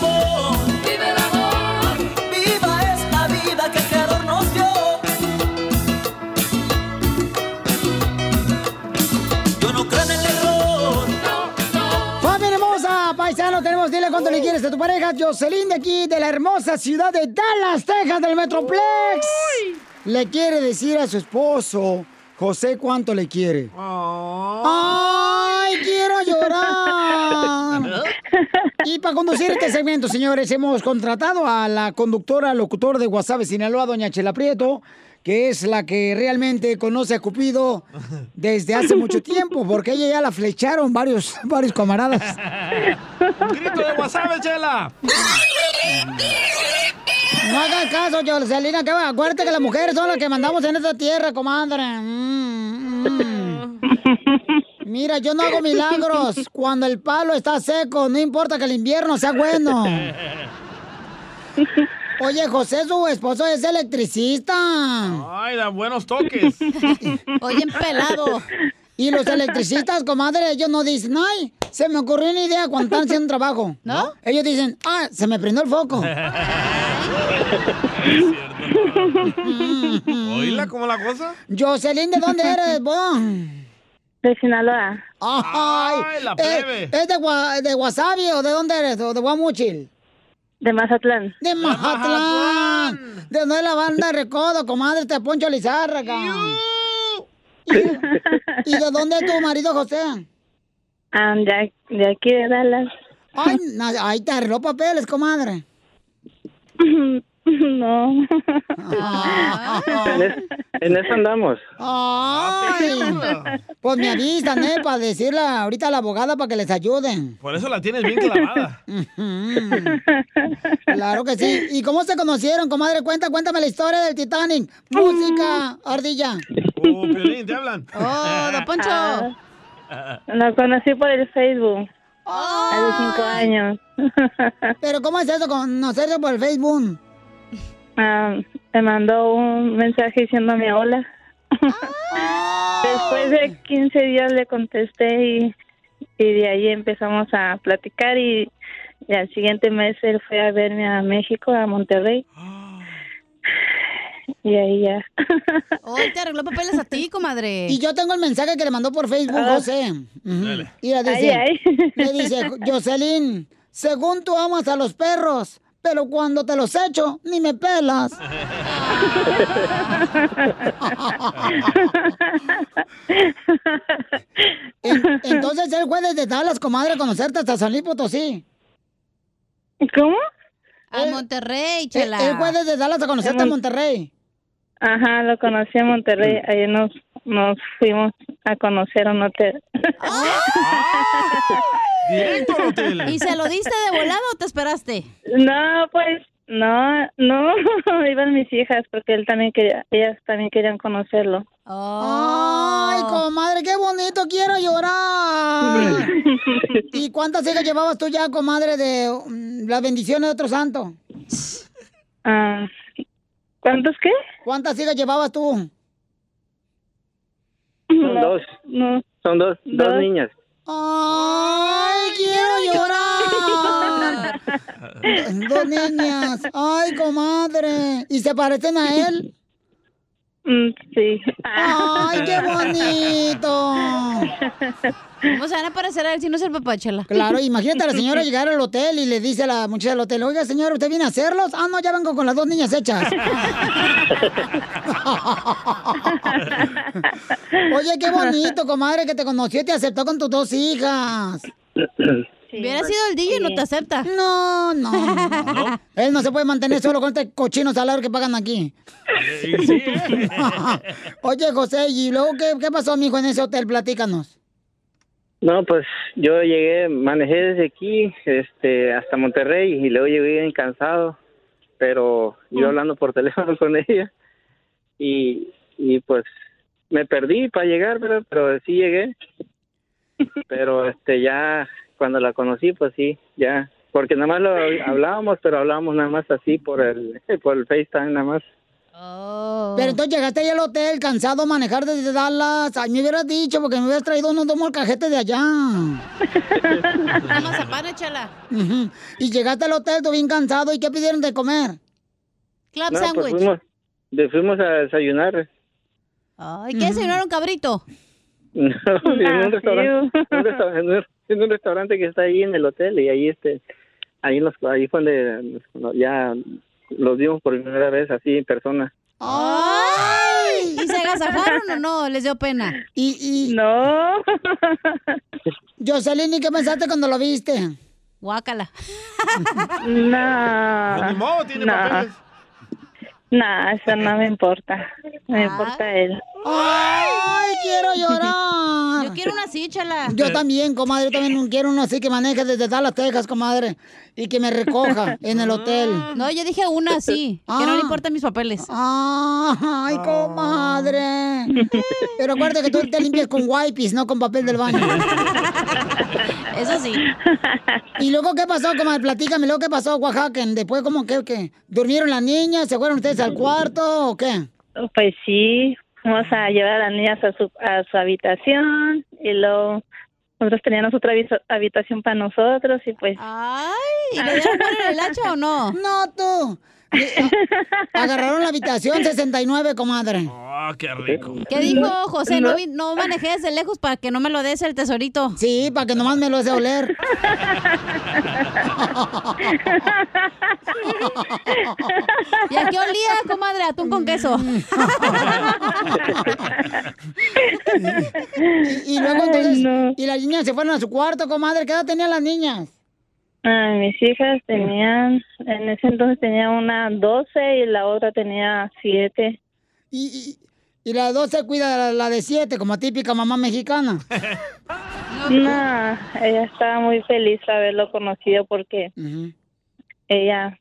[SPEAKER 1] cuánto le quieres a tu pareja, Jocelyn, de aquí, de la hermosa ciudad de Dallas, Texas, del Metroplex. Le quiere decir a su esposo, José, cuánto le quiere. ¡Ay, quiero llorar! Y para conducir este segmento, señores, hemos contratado a la conductora, locutor de WhatsApp Sinaloa, doña Chela Prieto, que es la que realmente conoce a Cupido desde hace mucho tiempo, porque ella ya la flecharon varios, varios camaradas.
[SPEAKER 2] Un grito de WhatsApp, Chela.
[SPEAKER 1] No hagan caso, Jocelyn, que va. Acuérdate que las mujeres son las que mandamos en esta tierra, comadre. Mm, mm. Mira, yo no hago milagros cuando el palo está seco, no importa que el invierno sea bueno. Oye, José, su esposo es electricista.
[SPEAKER 2] Ay, da buenos toques.
[SPEAKER 1] Oye, pelado. Y los electricistas, comadre, ellos no dicen, ay, se me ocurrió una idea cuando están haciendo un trabajo. ¿No? Ellos dicen, ah, se me prendió el foco.
[SPEAKER 2] ¿Oíla cómo la cosa?
[SPEAKER 1] Jocelyn, ¿de dónde eres, vos?
[SPEAKER 20] De Sinaloa.
[SPEAKER 1] Ay,
[SPEAKER 2] la
[SPEAKER 1] eh,
[SPEAKER 2] plebe.
[SPEAKER 1] ¿Es de, de Wasabi o de dónde eres? ¿O de Guamuchil?
[SPEAKER 20] De Mazatlán.
[SPEAKER 1] De Mazatlán. ¿De dónde es la banda de Recodo, comadre? Te Poncho Lizárraga. ¿Y, y de dónde es tu marido, José?
[SPEAKER 20] Ah, de, de aquí de Dallas.
[SPEAKER 1] Ay, ahí te arregló papeles, comadre.
[SPEAKER 20] No.
[SPEAKER 21] En, es- en eso andamos.
[SPEAKER 1] Ay, pues me avisan, ¿eh? Para decirle ahorita a la abogada para que les ayuden.
[SPEAKER 2] Por eso la tienes bien clavada.
[SPEAKER 1] Claro que sí. ¿Y cómo se conocieron, comadre? Cuenta, cuéntame la historia del Titanic. Música, ardilla.
[SPEAKER 2] Oh, Piolín, te hablan.
[SPEAKER 1] Oh, don Poncho.
[SPEAKER 20] Ah, Lo conocí por el Facebook. Hace cinco años.
[SPEAKER 1] Pero ¿cómo es eso, conocerse por el Facebook?
[SPEAKER 20] Ah, me mandó un mensaje diciéndome hola. Después de 15 días le contesté y, y de ahí empezamos a platicar y, y al siguiente mes él fue a verme a México, a Monterrey. Y ahí ya.
[SPEAKER 8] Hoy te arregló papeles a ti, comadre.
[SPEAKER 1] Y yo tengo el mensaje que le mandó por Facebook,
[SPEAKER 8] Ah.
[SPEAKER 1] José.
[SPEAKER 8] Dale.
[SPEAKER 1] Y le dice,
[SPEAKER 8] Ay,
[SPEAKER 1] le dice, Jocelyn, según tú amas a los perros, pero cuando te los echo, ni me pelas. En- entonces él fue desde Dallas, comadre, a conocerte hasta San Luis Potosí.
[SPEAKER 20] ¿Cómo?
[SPEAKER 8] A Monterrey,
[SPEAKER 1] Él,
[SPEAKER 8] chela.
[SPEAKER 1] él fue desde Dallas a conocerte a Monterrey.
[SPEAKER 20] Ajá, lo conocí en Monterrey. Ahí nos, nos fuimos a conocer un hotel.
[SPEAKER 2] Directo al hotel.
[SPEAKER 8] ¿Y se lo diste de volado o te esperaste?
[SPEAKER 20] No, pues no, no, iban mis hijas porque él también quería, ellas también querían conocerlo.
[SPEAKER 1] Ay, comadre, qué bonito, quiero llorar. ¿Y cuántas hijas llevabas tú ya, comadre, de mm, las bendiciones de otro santo?
[SPEAKER 20] Ah, ¿Cuántos qué?
[SPEAKER 1] ¿Cuántas hijas llevabas tú?
[SPEAKER 21] Son dos.
[SPEAKER 20] No.
[SPEAKER 21] Son dos, dos
[SPEAKER 20] Dos.
[SPEAKER 21] niñas.
[SPEAKER 1] Ay, quiero llorar. Dos niñas. Ay, comadre. ¿Y se parecen a él?
[SPEAKER 20] Mm, sí.
[SPEAKER 1] Ay, qué bonito.
[SPEAKER 8] ¿Cómo se van a parecer a él si no es el papá, chela?
[SPEAKER 1] Claro, imagínate a la señora llegar al hotel y le dice a la muchacha del hotel, oiga, señora, ¿usted viene a hacerlos? Ah, no, ya vengo con las dos niñas hechas. Oye, qué bonito, comadre, que te conoció y te aceptó con tus dos hijas.
[SPEAKER 8] Hubiera sido el DJ, no te acepta.
[SPEAKER 1] No, no, no. Él no se puede mantener solo con este cochino salario que pagan aquí. Oye, José, ¿y luego qué, qué pasó, mijo, en ese hotel? Platícanos.
[SPEAKER 21] No, pues yo llegué, manejé desde aquí este, hasta Monterrey y luego llegué bien cansado, pero yo hablando por teléfono con ella y, y pues me perdí para llegar, ¿verdad? pero sí llegué. Pero este ya cuando la conocí, pues sí, ya, porque nada más lo hablábamos, pero hablábamos nada más así por el por el FaceTime nada más.
[SPEAKER 1] Pero entonces llegaste ahí al hotel cansado a manejar desde Dallas. Ay, me hubieras dicho porque me hubieras traído unos dos molcajetes de allá.
[SPEAKER 8] Échala.
[SPEAKER 1] Ujú. Y llegaste al hotel, tú bien cansado. ¿Y qué pidieron de comer?
[SPEAKER 8] Club
[SPEAKER 21] No, pues
[SPEAKER 8] sandwich.
[SPEAKER 21] fuimos, de- fuimos a desayunar.
[SPEAKER 8] Ay, ¿qué desayunaron, cabrito?
[SPEAKER 21] No, en, un restaurante, un resta- en un- en un restaurante que está ahí en el hotel y ahí este ahí los ahí fue donde ya los vimos por primera vez así en persona.
[SPEAKER 8] ¡Ay! ¿Y se agasajaron o no? ¿Les dio pena?
[SPEAKER 1] Y, y...
[SPEAKER 20] No.
[SPEAKER 1] Jocelyn, ¿y qué pensaste cuando lo viste?
[SPEAKER 8] Guácala.
[SPEAKER 20] No.
[SPEAKER 2] Pues ni modo, tiene
[SPEAKER 20] no.
[SPEAKER 2] papeles.
[SPEAKER 20] No, eso no me importa. Me importa él.
[SPEAKER 1] ¡Ay, quiero llorar!
[SPEAKER 8] Yo quiero una así, chala.
[SPEAKER 1] Yo también, comadre, yo también quiero uno así que maneje desde Dallas, Texas, comadre, y que me recoja en el hotel.
[SPEAKER 8] No, yo dije una así, que no le importan mis papeles.
[SPEAKER 1] ¡Ay, comadre! Pero acuérdate que tú te limpias con wipes, no con papel del baño.
[SPEAKER 8] Eso sí.
[SPEAKER 1] ¿Y luego qué pasó, comadre? Platícame, luego qué pasó, Oaxaca. Después, ¿cómo que, que? ¿Durmieron las niñas? ¿Se fueron ustedes al cuarto o qué?
[SPEAKER 20] Pues sí, vamos a llevar a las niñas a su, a su habitación y luego nosotros teníamos otra habita- habitación para nosotros y pues...
[SPEAKER 8] Ay, ¿y le dieron el hacha o no?
[SPEAKER 1] No, tú. Agarraron la habitación 69, comadre.
[SPEAKER 2] Ah, qué rico.
[SPEAKER 8] ¿Qué dijo José? No, no manejé desde lejos para que no me lo des el tesorito.
[SPEAKER 1] Sí, para que nomás me lo hace oler.
[SPEAKER 8] ¿Y a qué olía, comadre? Atún con queso.
[SPEAKER 1] Y, y luego entonces, y las niñas se fueron a su cuarto, comadre. ¿Qué edad tenían las niñas?
[SPEAKER 20] Ah, mis hijas tenían, en ese entonces tenía una 12 y la otra tenía 7.
[SPEAKER 1] Y, y la dos se cuida la, la de siete, como típica mamá mexicana.
[SPEAKER 20] No, ella estaba muy feliz de haberlo conocido porque ella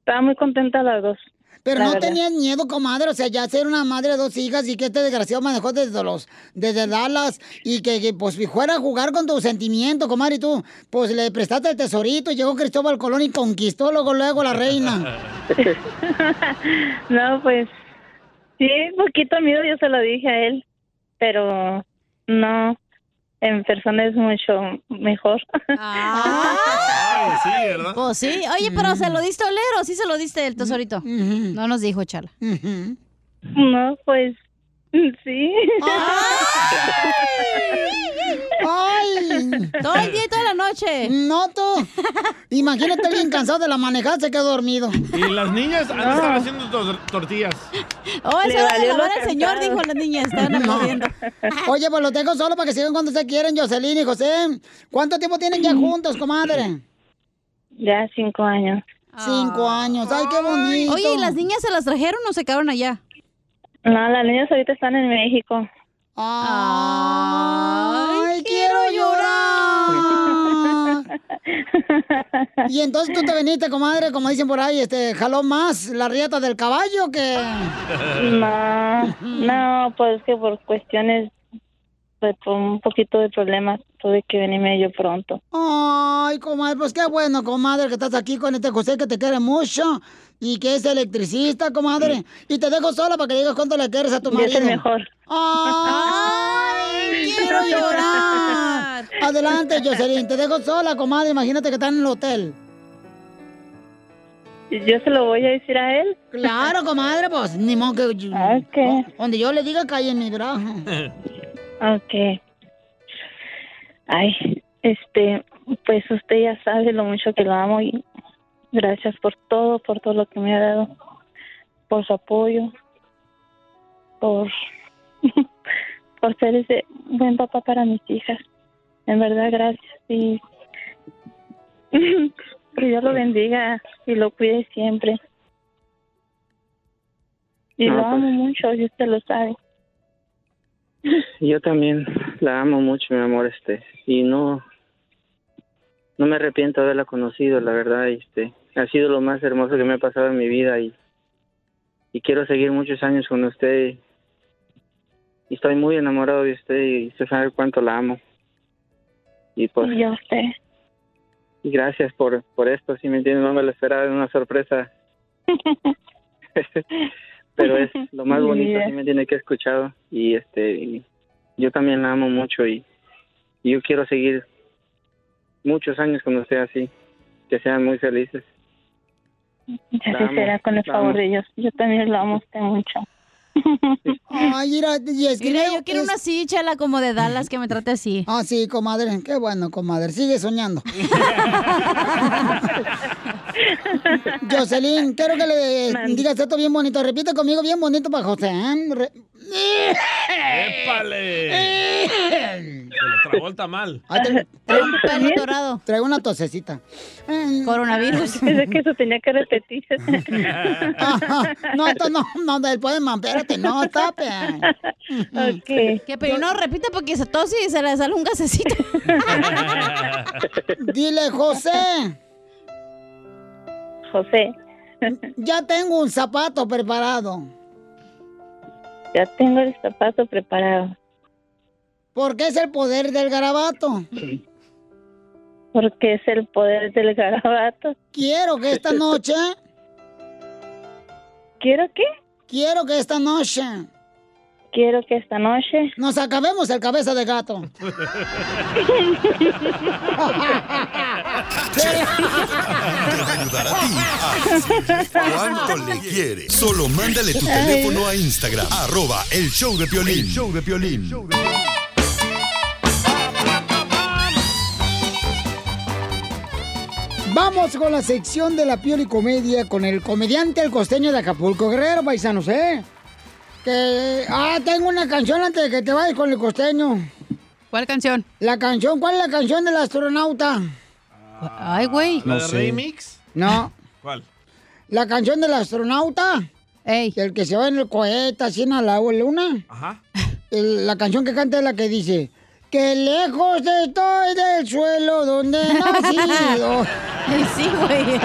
[SPEAKER 20] estaba muy contenta las dos.
[SPEAKER 1] Pero
[SPEAKER 20] la
[SPEAKER 1] no
[SPEAKER 20] verdad.
[SPEAKER 1] tenías miedo, comadre, o sea, ya ser una madre de dos hijas y que este desgraciado manejó desde los, desde Dallas y que, que, pues fuera a jugar con tus sentimientos, comadre, y tú, pues le prestaste el tesorito, y llegó Cristóbal Colón y conquistó luego, luego la reina.
[SPEAKER 20] no, pues sí, poquito miedo yo se lo dije a él, pero no, en persona es mucho mejor.
[SPEAKER 2] Ay, sí, ¿verdad?
[SPEAKER 8] Pues sí. Oye, pero ¿se lo diste a oler o sí se lo diste el tesorito? No nos dijo, Chala.
[SPEAKER 20] No, pues sí.
[SPEAKER 1] ¡Ay!
[SPEAKER 8] Todo el día y toda la noche.
[SPEAKER 1] No, tú. Imagínate alguien cansado de la manejada, se quedó dormido.
[SPEAKER 2] Y las niñas han estar haciendo tor- tortillas.
[SPEAKER 8] Oh,
[SPEAKER 1] Le
[SPEAKER 8] es hora de
[SPEAKER 1] valió
[SPEAKER 8] lavar al señor, dijo la niña. Estaban aplaudiendo.
[SPEAKER 1] Oye, pues los dejo solo para que sigan cuando se quieren, Jocelyn y José. ¿Cuánto tiempo tienen ya juntos, comadre?
[SPEAKER 20] Ya cinco años.
[SPEAKER 1] Cinco años. Ay, qué bonito.
[SPEAKER 8] Oye, ¿y las niñas se las trajeron o se quedaron allá?
[SPEAKER 20] No, las niñas ahorita están en México.
[SPEAKER 1] Ay, quiero llorar. Y entonces tú te viniste, comadre, como dicen por ahí, este, jaló más la rieta del caballo que...
[SPEAKER 20] No, no, pues que por cuestiones, por un poquito de problemas, tuve que venirme yo pronto.
[SPEAKER 1] Ay, comadre, pues qué bueno, comadre, que estás aquí con este José que te quiere mucho y que es electricista, comadre. Y te dejo sola para que digas cuánto le quieres a tu
[SPEAKER 20] Y es
[SPEAKER 1] marido.
[SPEAKER 20] el mejor.
[SPEAKER 1] ¡Ay, quiero llorar! Adelante, Jocelyn, te dejo sola, comadre. Imagínate que están en el hotel.
[SPEAKER 20] ¿Yo se lo voy a decir a él?
[SPEAKER 1] Claro, comadre, pues ni modo que...
[SPEAKER 20] Ok.
[SPEAKER 1] Donde yo le diga cae en mi brazo.
[SPEAKER 20] Ok. Ay, este, pues usted ya sabe lo mucho que lo amo y gracias por todo, por todo lo que me ha dado, por su apoyo, por, por ser ese buen papá para mis hijas. En verdad, gracias y que Dios lo bendiga y lo cuide siempre. Y
[SPEAKER 21] No,
[SPEAKER 20] lo
[SPEAKER 21] pues-
[SPEAKER 20] amo mucho y usted lo sabe.
[SPEAKER 21] Yo también la amo mucho, mi amor, este, y no, no me arrepiento de haberla conocido, la verdad, este, ha sido lo más hermoso que me ha pasado en mi vida y, y quiero seguir muchos años con usted y estoy muy enamorado de usted y usted sabe cuánto la amo. Y pues,
[SPEAKER 20] Y yo usted.
[SPEAKER 21] y gracias por, por esto, si me entiende, no me lo esperaba, es una sorpresa, pero es lo más bonito,
[SPEAKER 20] vida.
[SPEAKER 21] si me tiene que he escuchado y este, y yo también la amo mucho y, y yo quiero seguir muchos años con usted así, que sean muy felices.
[SPEAKER 20] Ya
[SPEAKER 21] La
[SPEAKER 20] será con el
[SPEAKER 21] la
[SPEAKER 20] favor
[SPEAKER 21] amo.
[SPEAKER 20] de Dios. Yo también lo amo usted mucho.
[SPEAKER 1] Ay, mira, y es que
[SPEAKER 8] Mira, yo quiero una así, Chela, como de Dallas, que me trate así.
[SPEAKER 1] Ah, sí, comadre. Qué bueno, comadre. Sigue soñando. Jocelyn, quiero que le digas esto bien bonito. Repite conmigo bien bonito para José. ¿eh? Re-
[SPEAKER 2] ¡Épale! Se lo tragó el tamal.
[SPEAKER 1] Ah, tra- traigo un
[SPEAKER 8] pelo dorado.
[SPEAKER 1] Traigo una tosecita.
[SPEAKER 8] Coronavirus.
[SPEAKER 20] Pensé que eso tenía que repetir.
[SPEAKER 1] Ajá. No, esto no, no, del poema, espérate, no, tape.
[SPEAKER 20] Ok.
[SPEAKER 8] Que pero no repite porque se tose y se le sale un gasecito.
[SPEAKER 1] Dile, José.
[SPEAKER 20] José.
[SPEAKER 1] Ya tengo un zapato preparado.
[SPEAKER 20] Ya tengo el zapato preparado.
[SPEAKER 1] Porque es el poder del garabato.
[SPEAKER 20] Porque es el poder del garabato.
[SPEAKER 1] Quiero que esta noche.
[SPEAKER 20] ¿Quiero qué?
[SPEAKER 1] Quiero que esta noche.
[SPEAKER 20] Quiero que esta noche
[SPEAKER 1] nos acabemos el cabeza de gato.
[SPEAKER 7] cuánto le quieres. Solo mándale tu teléfono a Instagram, arroba el show de Piolín. El show de Piolín.
[SPEAKER 1] Vamos con la sección de la piel y comedia con el comediante el costeño de Acapulco Guerrero, paisanos, ¿eh? Que. Ah, tengo una canción antes de que te vayas con el costeño.
[SPEAKER 8] ¿Cuál canción?
[SPEAKER 1] La canción, ¿cuál es la canción del astronauta?
[SPEAKER 8] Ay, güey.
[SPEAKER 2] ¿La de remix?
[SPEAKER 1] No.
[SPEAKER 2] ¿Cuál?
[SPEAKER 1] La canción del astronauta. El que se va en el cohete así en la luna.
[SPEAKER 2] Ajá.
[SPEAKER 1] El- la canción que canta es la que dice. Que lejos estoy del suelo donde he nacido.
[SPEAKER 8] sí, güey.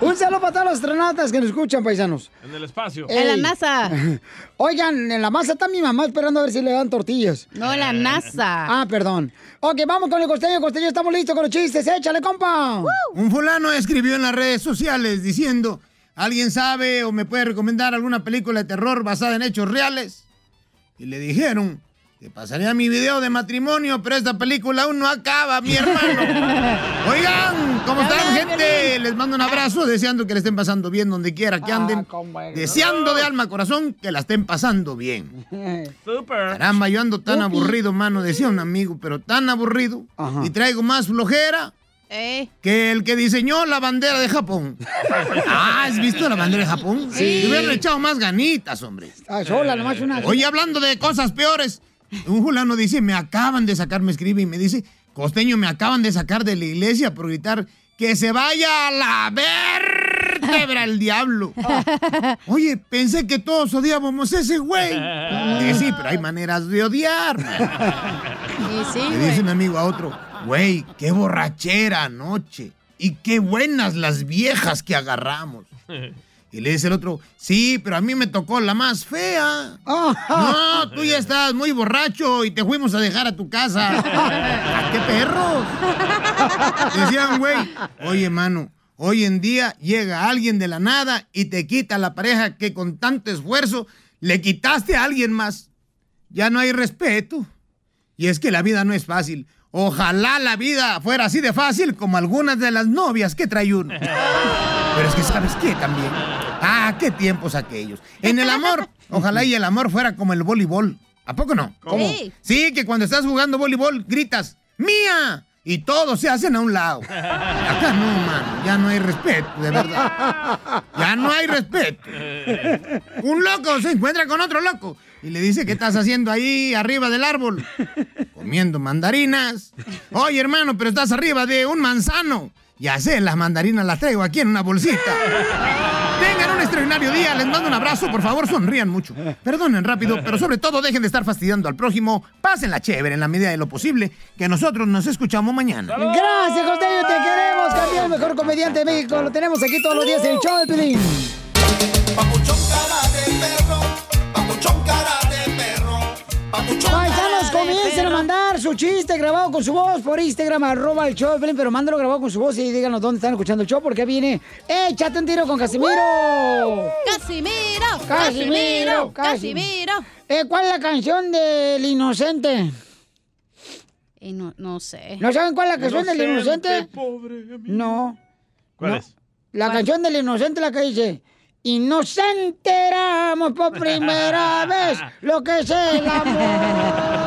[SPEAKER 1] Un saludo para todos los astronautas que nos escuchan, paisanos.
[SPEAKER 2] En el espacio.
[SPEAKER 1] Ey. Oigan, en la masa está mi mamá esperando a ver si le dan tortillas.
[SPEAKER 8] No, en la NASA.
[SPEAKER 1] Ah, perdón. Ok, vamos con el costeño. Costeño, estamos listos con los chistes. Échale, compa.
[SPEAKER 22] Un fulano escribió en las redes sociales diciendo, ¿alguien sabe o me puede recomendar alguna película de terror basada en hechos reales? Y le dijeron, te pasaría mi video de matrimonio, pero esta película aún no acaba, mi hermano. Oigan, ¿cómo están, gente? Les mando un abrazo, deseando que le estén pasando bien donde quiera que anden. Deseando de alma corazón que la estén pasando bien.
[SPEAKER 2] Super.
[SPEAKER 22] Caramba, yo ando tan aburrido, mano, decía un amigo, pero tan aburrido. Y traigo más flojera
[SPEAKER 8] Eh.
[SPEAKER 22] que el que diseñó la bandera de Japón. Ah, ¿has visto la bandera de Japón?
[SPEAKER 1] Sí.
[SPEAKER 22] Le hubieran echado más ganitas, hombre.
[SPEAKER 1] Ah, sola, nomás una.
[SPEAKER 22] Oye, hablando de cosas peores, un fulano dice, me acaban de sacar, me escribe y me dice, costeño, me acaban de sacar de la iglesia por gritar que se vaya a la vértebra el diablo. Oye, pensé que todos odiábamos a ese güey. Dije, sí, pero hay maneras de odiar.
[SPEAKER 8] Y sí,
[SPEAKER 22] Le dice un amigo a otro, güey, qué borrachera anoche. Y qué buenas las viejas que agarramos. Y le dice el otro, sí, pero a mí me tocó la más fea. No, tú ya estás muy borracho y te fuimos a dejar a tu casa. ¿A qué perros? Decían, güey, oye, mano, hoy en día llega alguien de la nada y te quita la pareja que con tanto esfuerzo le quitaste a alguien más. Ya no hay respeto. Y es que la vida no es fácil. Ojalá la vida fuera así de fácil como algunas de las novias que trae uno. Pero es que sabes qué también. Ah, qué tiempos aquellos. En el amor, ojalá y el amor fuera como el voleibol. ¿A poco no?
[SPEAKER 8] ¿Cómo? Sí.
[SPEAKER 22] Sí, que cuando estás jugando voleibol gritas, ¡Mía! Y todos se hacen a un lado. Acá no, mano. Ya no hay respeto, de verdad. Ya no hay respeto. Un loco se encuentra con otro loco y le dice, ¿qué estás haciendo ahí arriba del árbol? Comiendo mandarinas. Oye, hermano, pero estás arriba de un manzano. Ya sé, las mandarinas las traigo aquí en una bolsita. Tengan un extraordinario día, les mando un abrazo, por favor sonrían mucho. Perdonen rápido, pero sobre todo dejen de estar fastidiando al prójimo. Pásenla chévere en la medida de lo posible, que nosotros nos escuchamos mañana.
[SPEAKER 1] Gracias, Costeño, te queremos, campeón, mejor comediante de México. Lo tenemos aquí todos los días en el show de Pelín. Chiste grabado con su voz por Instagram, arroba el show pero mándalo grabado con su voz y díganos dónde están escuchando el show, porque viene Échate un tiro con Casimiro.
[SPEAKER 8] Casimiro,
[SPEAKER 1] Casimiro,
[SPEAKER 8] Casimiro, Casimiro.
[SPEAKER 1] Eh, ¿Cuál es la canción del inocente?
[SPEAKER 8] No, no sé.
[SPEAKER 1] ¿No saben cuál es la canción del inocente?
[SPEAKER 2] pobre
[SPEAKER 1] No.
[SPEAKER 2] ¿Cuál
[SPEAKER 1] No.
[SPEAKER 2] es?
[SPEAKER 1] La canción del inocente, la que dice. Y nos enteramos por primera vez lo que es el amor.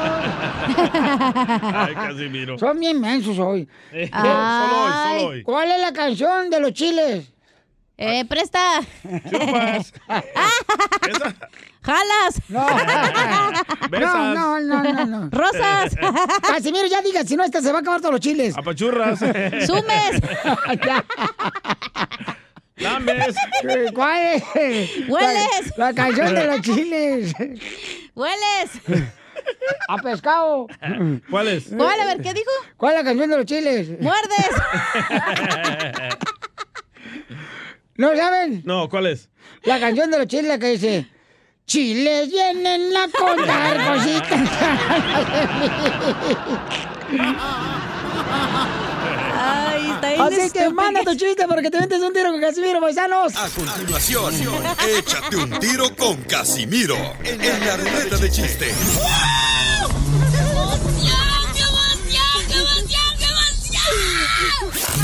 [SPEAKER 2] Ay, Casimiro.
[SPEAKER 1] Son bien mensos hoy.
[SPEAKER 2] Eh, solo hoy, solo hoy.
[SPEAKER 1] ¿Cuál es la canción de los chiles?
[SPEAKER 8] Eh, presta.
[SPEAKER 2] Chupas.
[SPEAKER 8] Jalas.
[SPEAKER 1] No. No, no, no, no, no.
[SPEAKER 8] Rosas.
[SPEAKER 1] Casimiro, ya diga, si no, esta se va a acabar todos los chiles.
[SPEAKER 2] Apachurras.
[SPEAKER 8] Sumes.
[SPEAKER 2] Lames.
[SPEAKER 1] ¿Cuál es?
[SPEAKER 8] Hueles.
[SPEAKER 1] La, la canción de los chiles.
[SPEAKER 8] Hueles.
[SPEAKER 1] A pescado.
[SPEAKER 2] ¿Cuál es?
[SPEAKER 8] ¿Cuál? A ver, ¿qué dijo?
[SPEAKER 1] ¿Cuál es la canción de los chiles?
[SPEAKER 8] Muerdes.
[SPEAKER 1] ¿No saben?
[SPEAKER 2] No, ¿cuál es?
[SPEAKER 1] La canción de los chiles la que dice. Chiles vienen a contar cositas. Así que manda tu chiste porque te metes un tiro con Casimiro, paisanos.
[SPEAKER 7] A continuación, échate un tiro con Casimiro en la ruleta de chiste.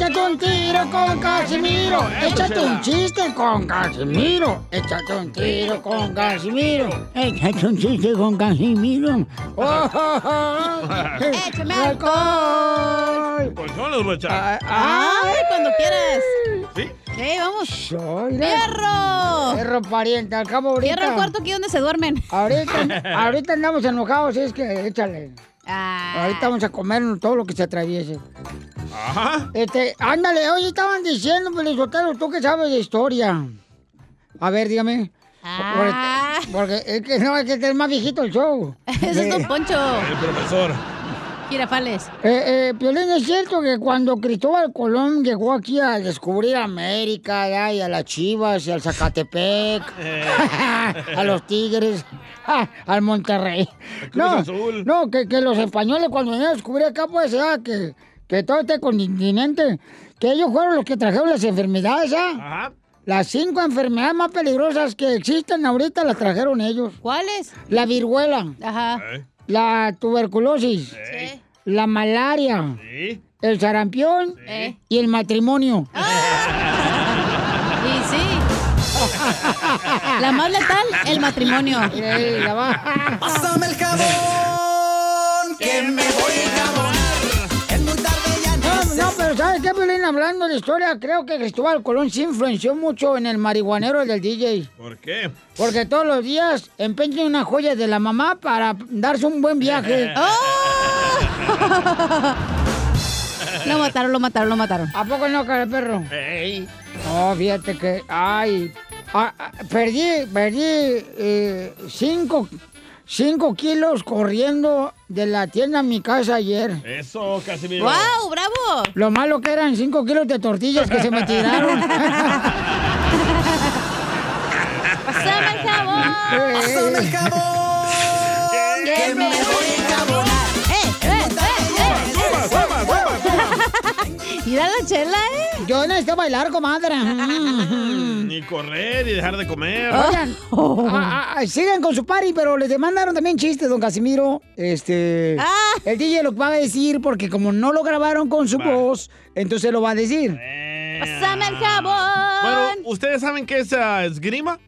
[SPEAKER 1] Échate un tiro con Casimiro. Échate un chiste con Casimiro. Échate un tiro con Casimiro. Échate un chiste con Casimiro. Oh, oh, oh.
[SPEAKER 8] ¡Échame alcohol!
[SPEAKER 2] Pues no los voy a echar.
[SPEAKER 8] ¡Ay, cuando quieras!
[SPEAKER 2] ¿Sí?
[SPEAKER 8] ¡Eh, vamos!
[SPEAKER 1] ¡Fierro!
[SPEAKER 8] ¡Fierro!
[SPEAKER 1] Fierro, pariente, al cabo ahorita.
[SPEAKER 8] Fierro el cuarto aquí donde se duermen.
[SPEAKER 1] Ahorita, ahorita andamos enojados, es que échale.
[SPEAKER 8] Ah.
[SPEAKER 1] Ahorita vamos a comernos todo lo que se atraviese.
[SPEAKER 2] Ajá.
[SPEAKER 1] Este, ándale, oye, estaban diciendo, Pelizotero, tú que sabes de historia. A ver, dígame.
[SPEAKER 8] Ah.
[SPEAKER 1] Porque, porque es que no, es que es más viejito el show.
[SPEAKER 8] Ese es Don Poncho.
[SPEAKER 2] El profesor.
[SPEAKER 8] Girafales.
[SPEAKER 1] Eh, eh, Piolín, ¿es cierto que cuando Cristóbal Colón llegó aquí a descubrir América ya, y a las Chivas y al Zacatepec, a los Tigres, ah, al Monterrey? No,
[SPEAKER 2] Azul.
[SPEAKER 1] no que, que los españoles cuando vinieron a descubrir acá, pues, ya, que, que todo este continente, que ellos fueron los que trajeron las enfermedades, ¿ya?
[SPEAKER 2] Ajá.
[SPEAKER 1] Las cinco enfermedades más peligrosas que existen ahorita las trajeron ellos.
[SPEAKER 8] ¿Cuáles?
[SPEAKER 1] La viruela,
[SPEAKER 8] Ajá.
[SPEAKER 1] La tuberculosis, la malaria,
[SPEAKER 2] Sí.
[SPEAKER 1] el sarampión y el matrimonio.
[SPEAKER 8] Y sí. La más letal, el matrimonio.
[SPEAKER 16] Pásame el jabón, que me voy a
[SPEAKER 1] Hablando de historia, creo que Cristóbal Colón sí influenció mucho en el marihuanero del DJ.
[SPEAKER 2] ¿Por qué?
[SPEAKER 1] Porque todos los días empeña una joya de la mamá para darse un buen viaje.
[SPEAKER 8] Lo mataron, lo mataron, lo mataron.
[SPEAKER 1] ¿A poco no, cara perro?
[SPEAKER 2] Ey.
[SPEAKER 1] No, fíjate que, ay, ah, ah, perdí, perdí eh, cinco, cinco kilos corriendo de la tienda a mi casa ayer.
[SPEAKER 2] Eso, Casimiro.
[SPEAKER 8] ¡Wow, bravo!
[SPEAKER 1] Lo malo que eran cinco kilos de tortillas que se me tiraron.
[SPEAKER 8] ¡Pásame el jabón!
[SPEAKER 16] Pásame el jabón, que me voy
[SPEAKER 8] Mira la chela, ¿eh?
[SPEAKER 1] Yo necesito bailar, comadre.
[SPEAKER 2] Ni correr y dejar de comer.
[SPEAKER 1] Oigan, ah, sigan con su party, pero les demandaron también chistes, don Casimiro. Este.
[SPEAKER 8] Ah.
[SPEAKER 1] El DJ lo va a decir porque como no lo grabaron con su voz, entonces lo va a decir.
[SPEAKER 8] ¡Pásame el jabón!
[SPEAKER 2] Bueno, ¿ustedes saben qué es ah, esgrima?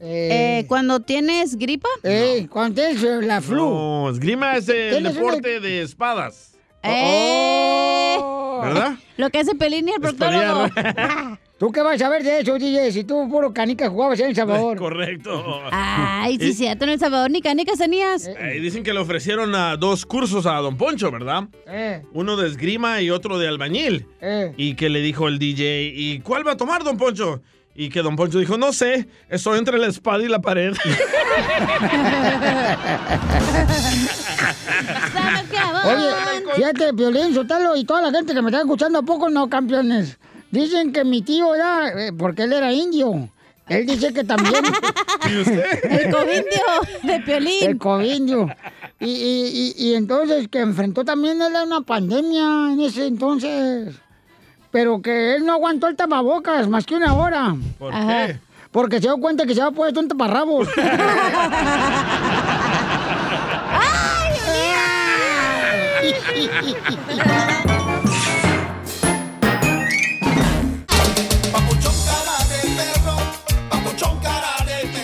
[SPEAKER 8] Eh, cuando tienes gripa.
[SPEAKER 1] Eh, cuando tienes eh, la flu.
[SPEAKER 2] No, esgrima es el
[SPEAKER 1] ¿Tienes una-
[SPEAKER 2] deporte de espadas.
[SPEAKER 8] ¡Eh!
[SPEAKER 2] ¿Verdad?
[SPEAKER 8] Lo que hace Pelín y el proctólogo.
[SPEAKER 1] ¿Tú qué vas a ver de eso, DJ? Si tú puro canica jugabas en El Salvador.
[SPEAKER 2] Correcto.
[SPEAKER 8] Ay, sí, cierto, en El Salvador ni canicas tenías.
[SPEAKER 2] Eh, dicen que le ofrecieron a dos cursos a Don Poncho, ¿verdad?
[SPEAKER 1] Eh,
[SPEAKER 2] Uno de esgrima y otro de albañil.
[SPEAKER 1] eh.
[SPEAKER 2] Y que le dijo el DJ, ¿y cuál va a tomar, Don Poncho? Y que Don Poncho dijo, no sé, estoy entre la espada y la pared.
[SPEAKER 1] Oye, fíjate, Violín, Sotelo y toda la gente que me está escuchando, ¿a poco no, campeones? Dicen que mi tío ya, eh, porque él era indio, él dice que también...
[SPEAKER 2] ¿Y usted?
[SPEAKER 8] El covindio de Piolín.
[SPEAKER 1] El covindio. Y, y, y, y entonces que enfrentó también él a una pandemia en ese entonces. Pero que él no aguantó el tapabocas más que una hora.
[SPEAKER 2] ¿Por
[SPEAKER 8] Ajá.
[SPEAKER 2] qué?
[SPEAKER 1] Porque se dio cuenta que se había puesto un taparrabos.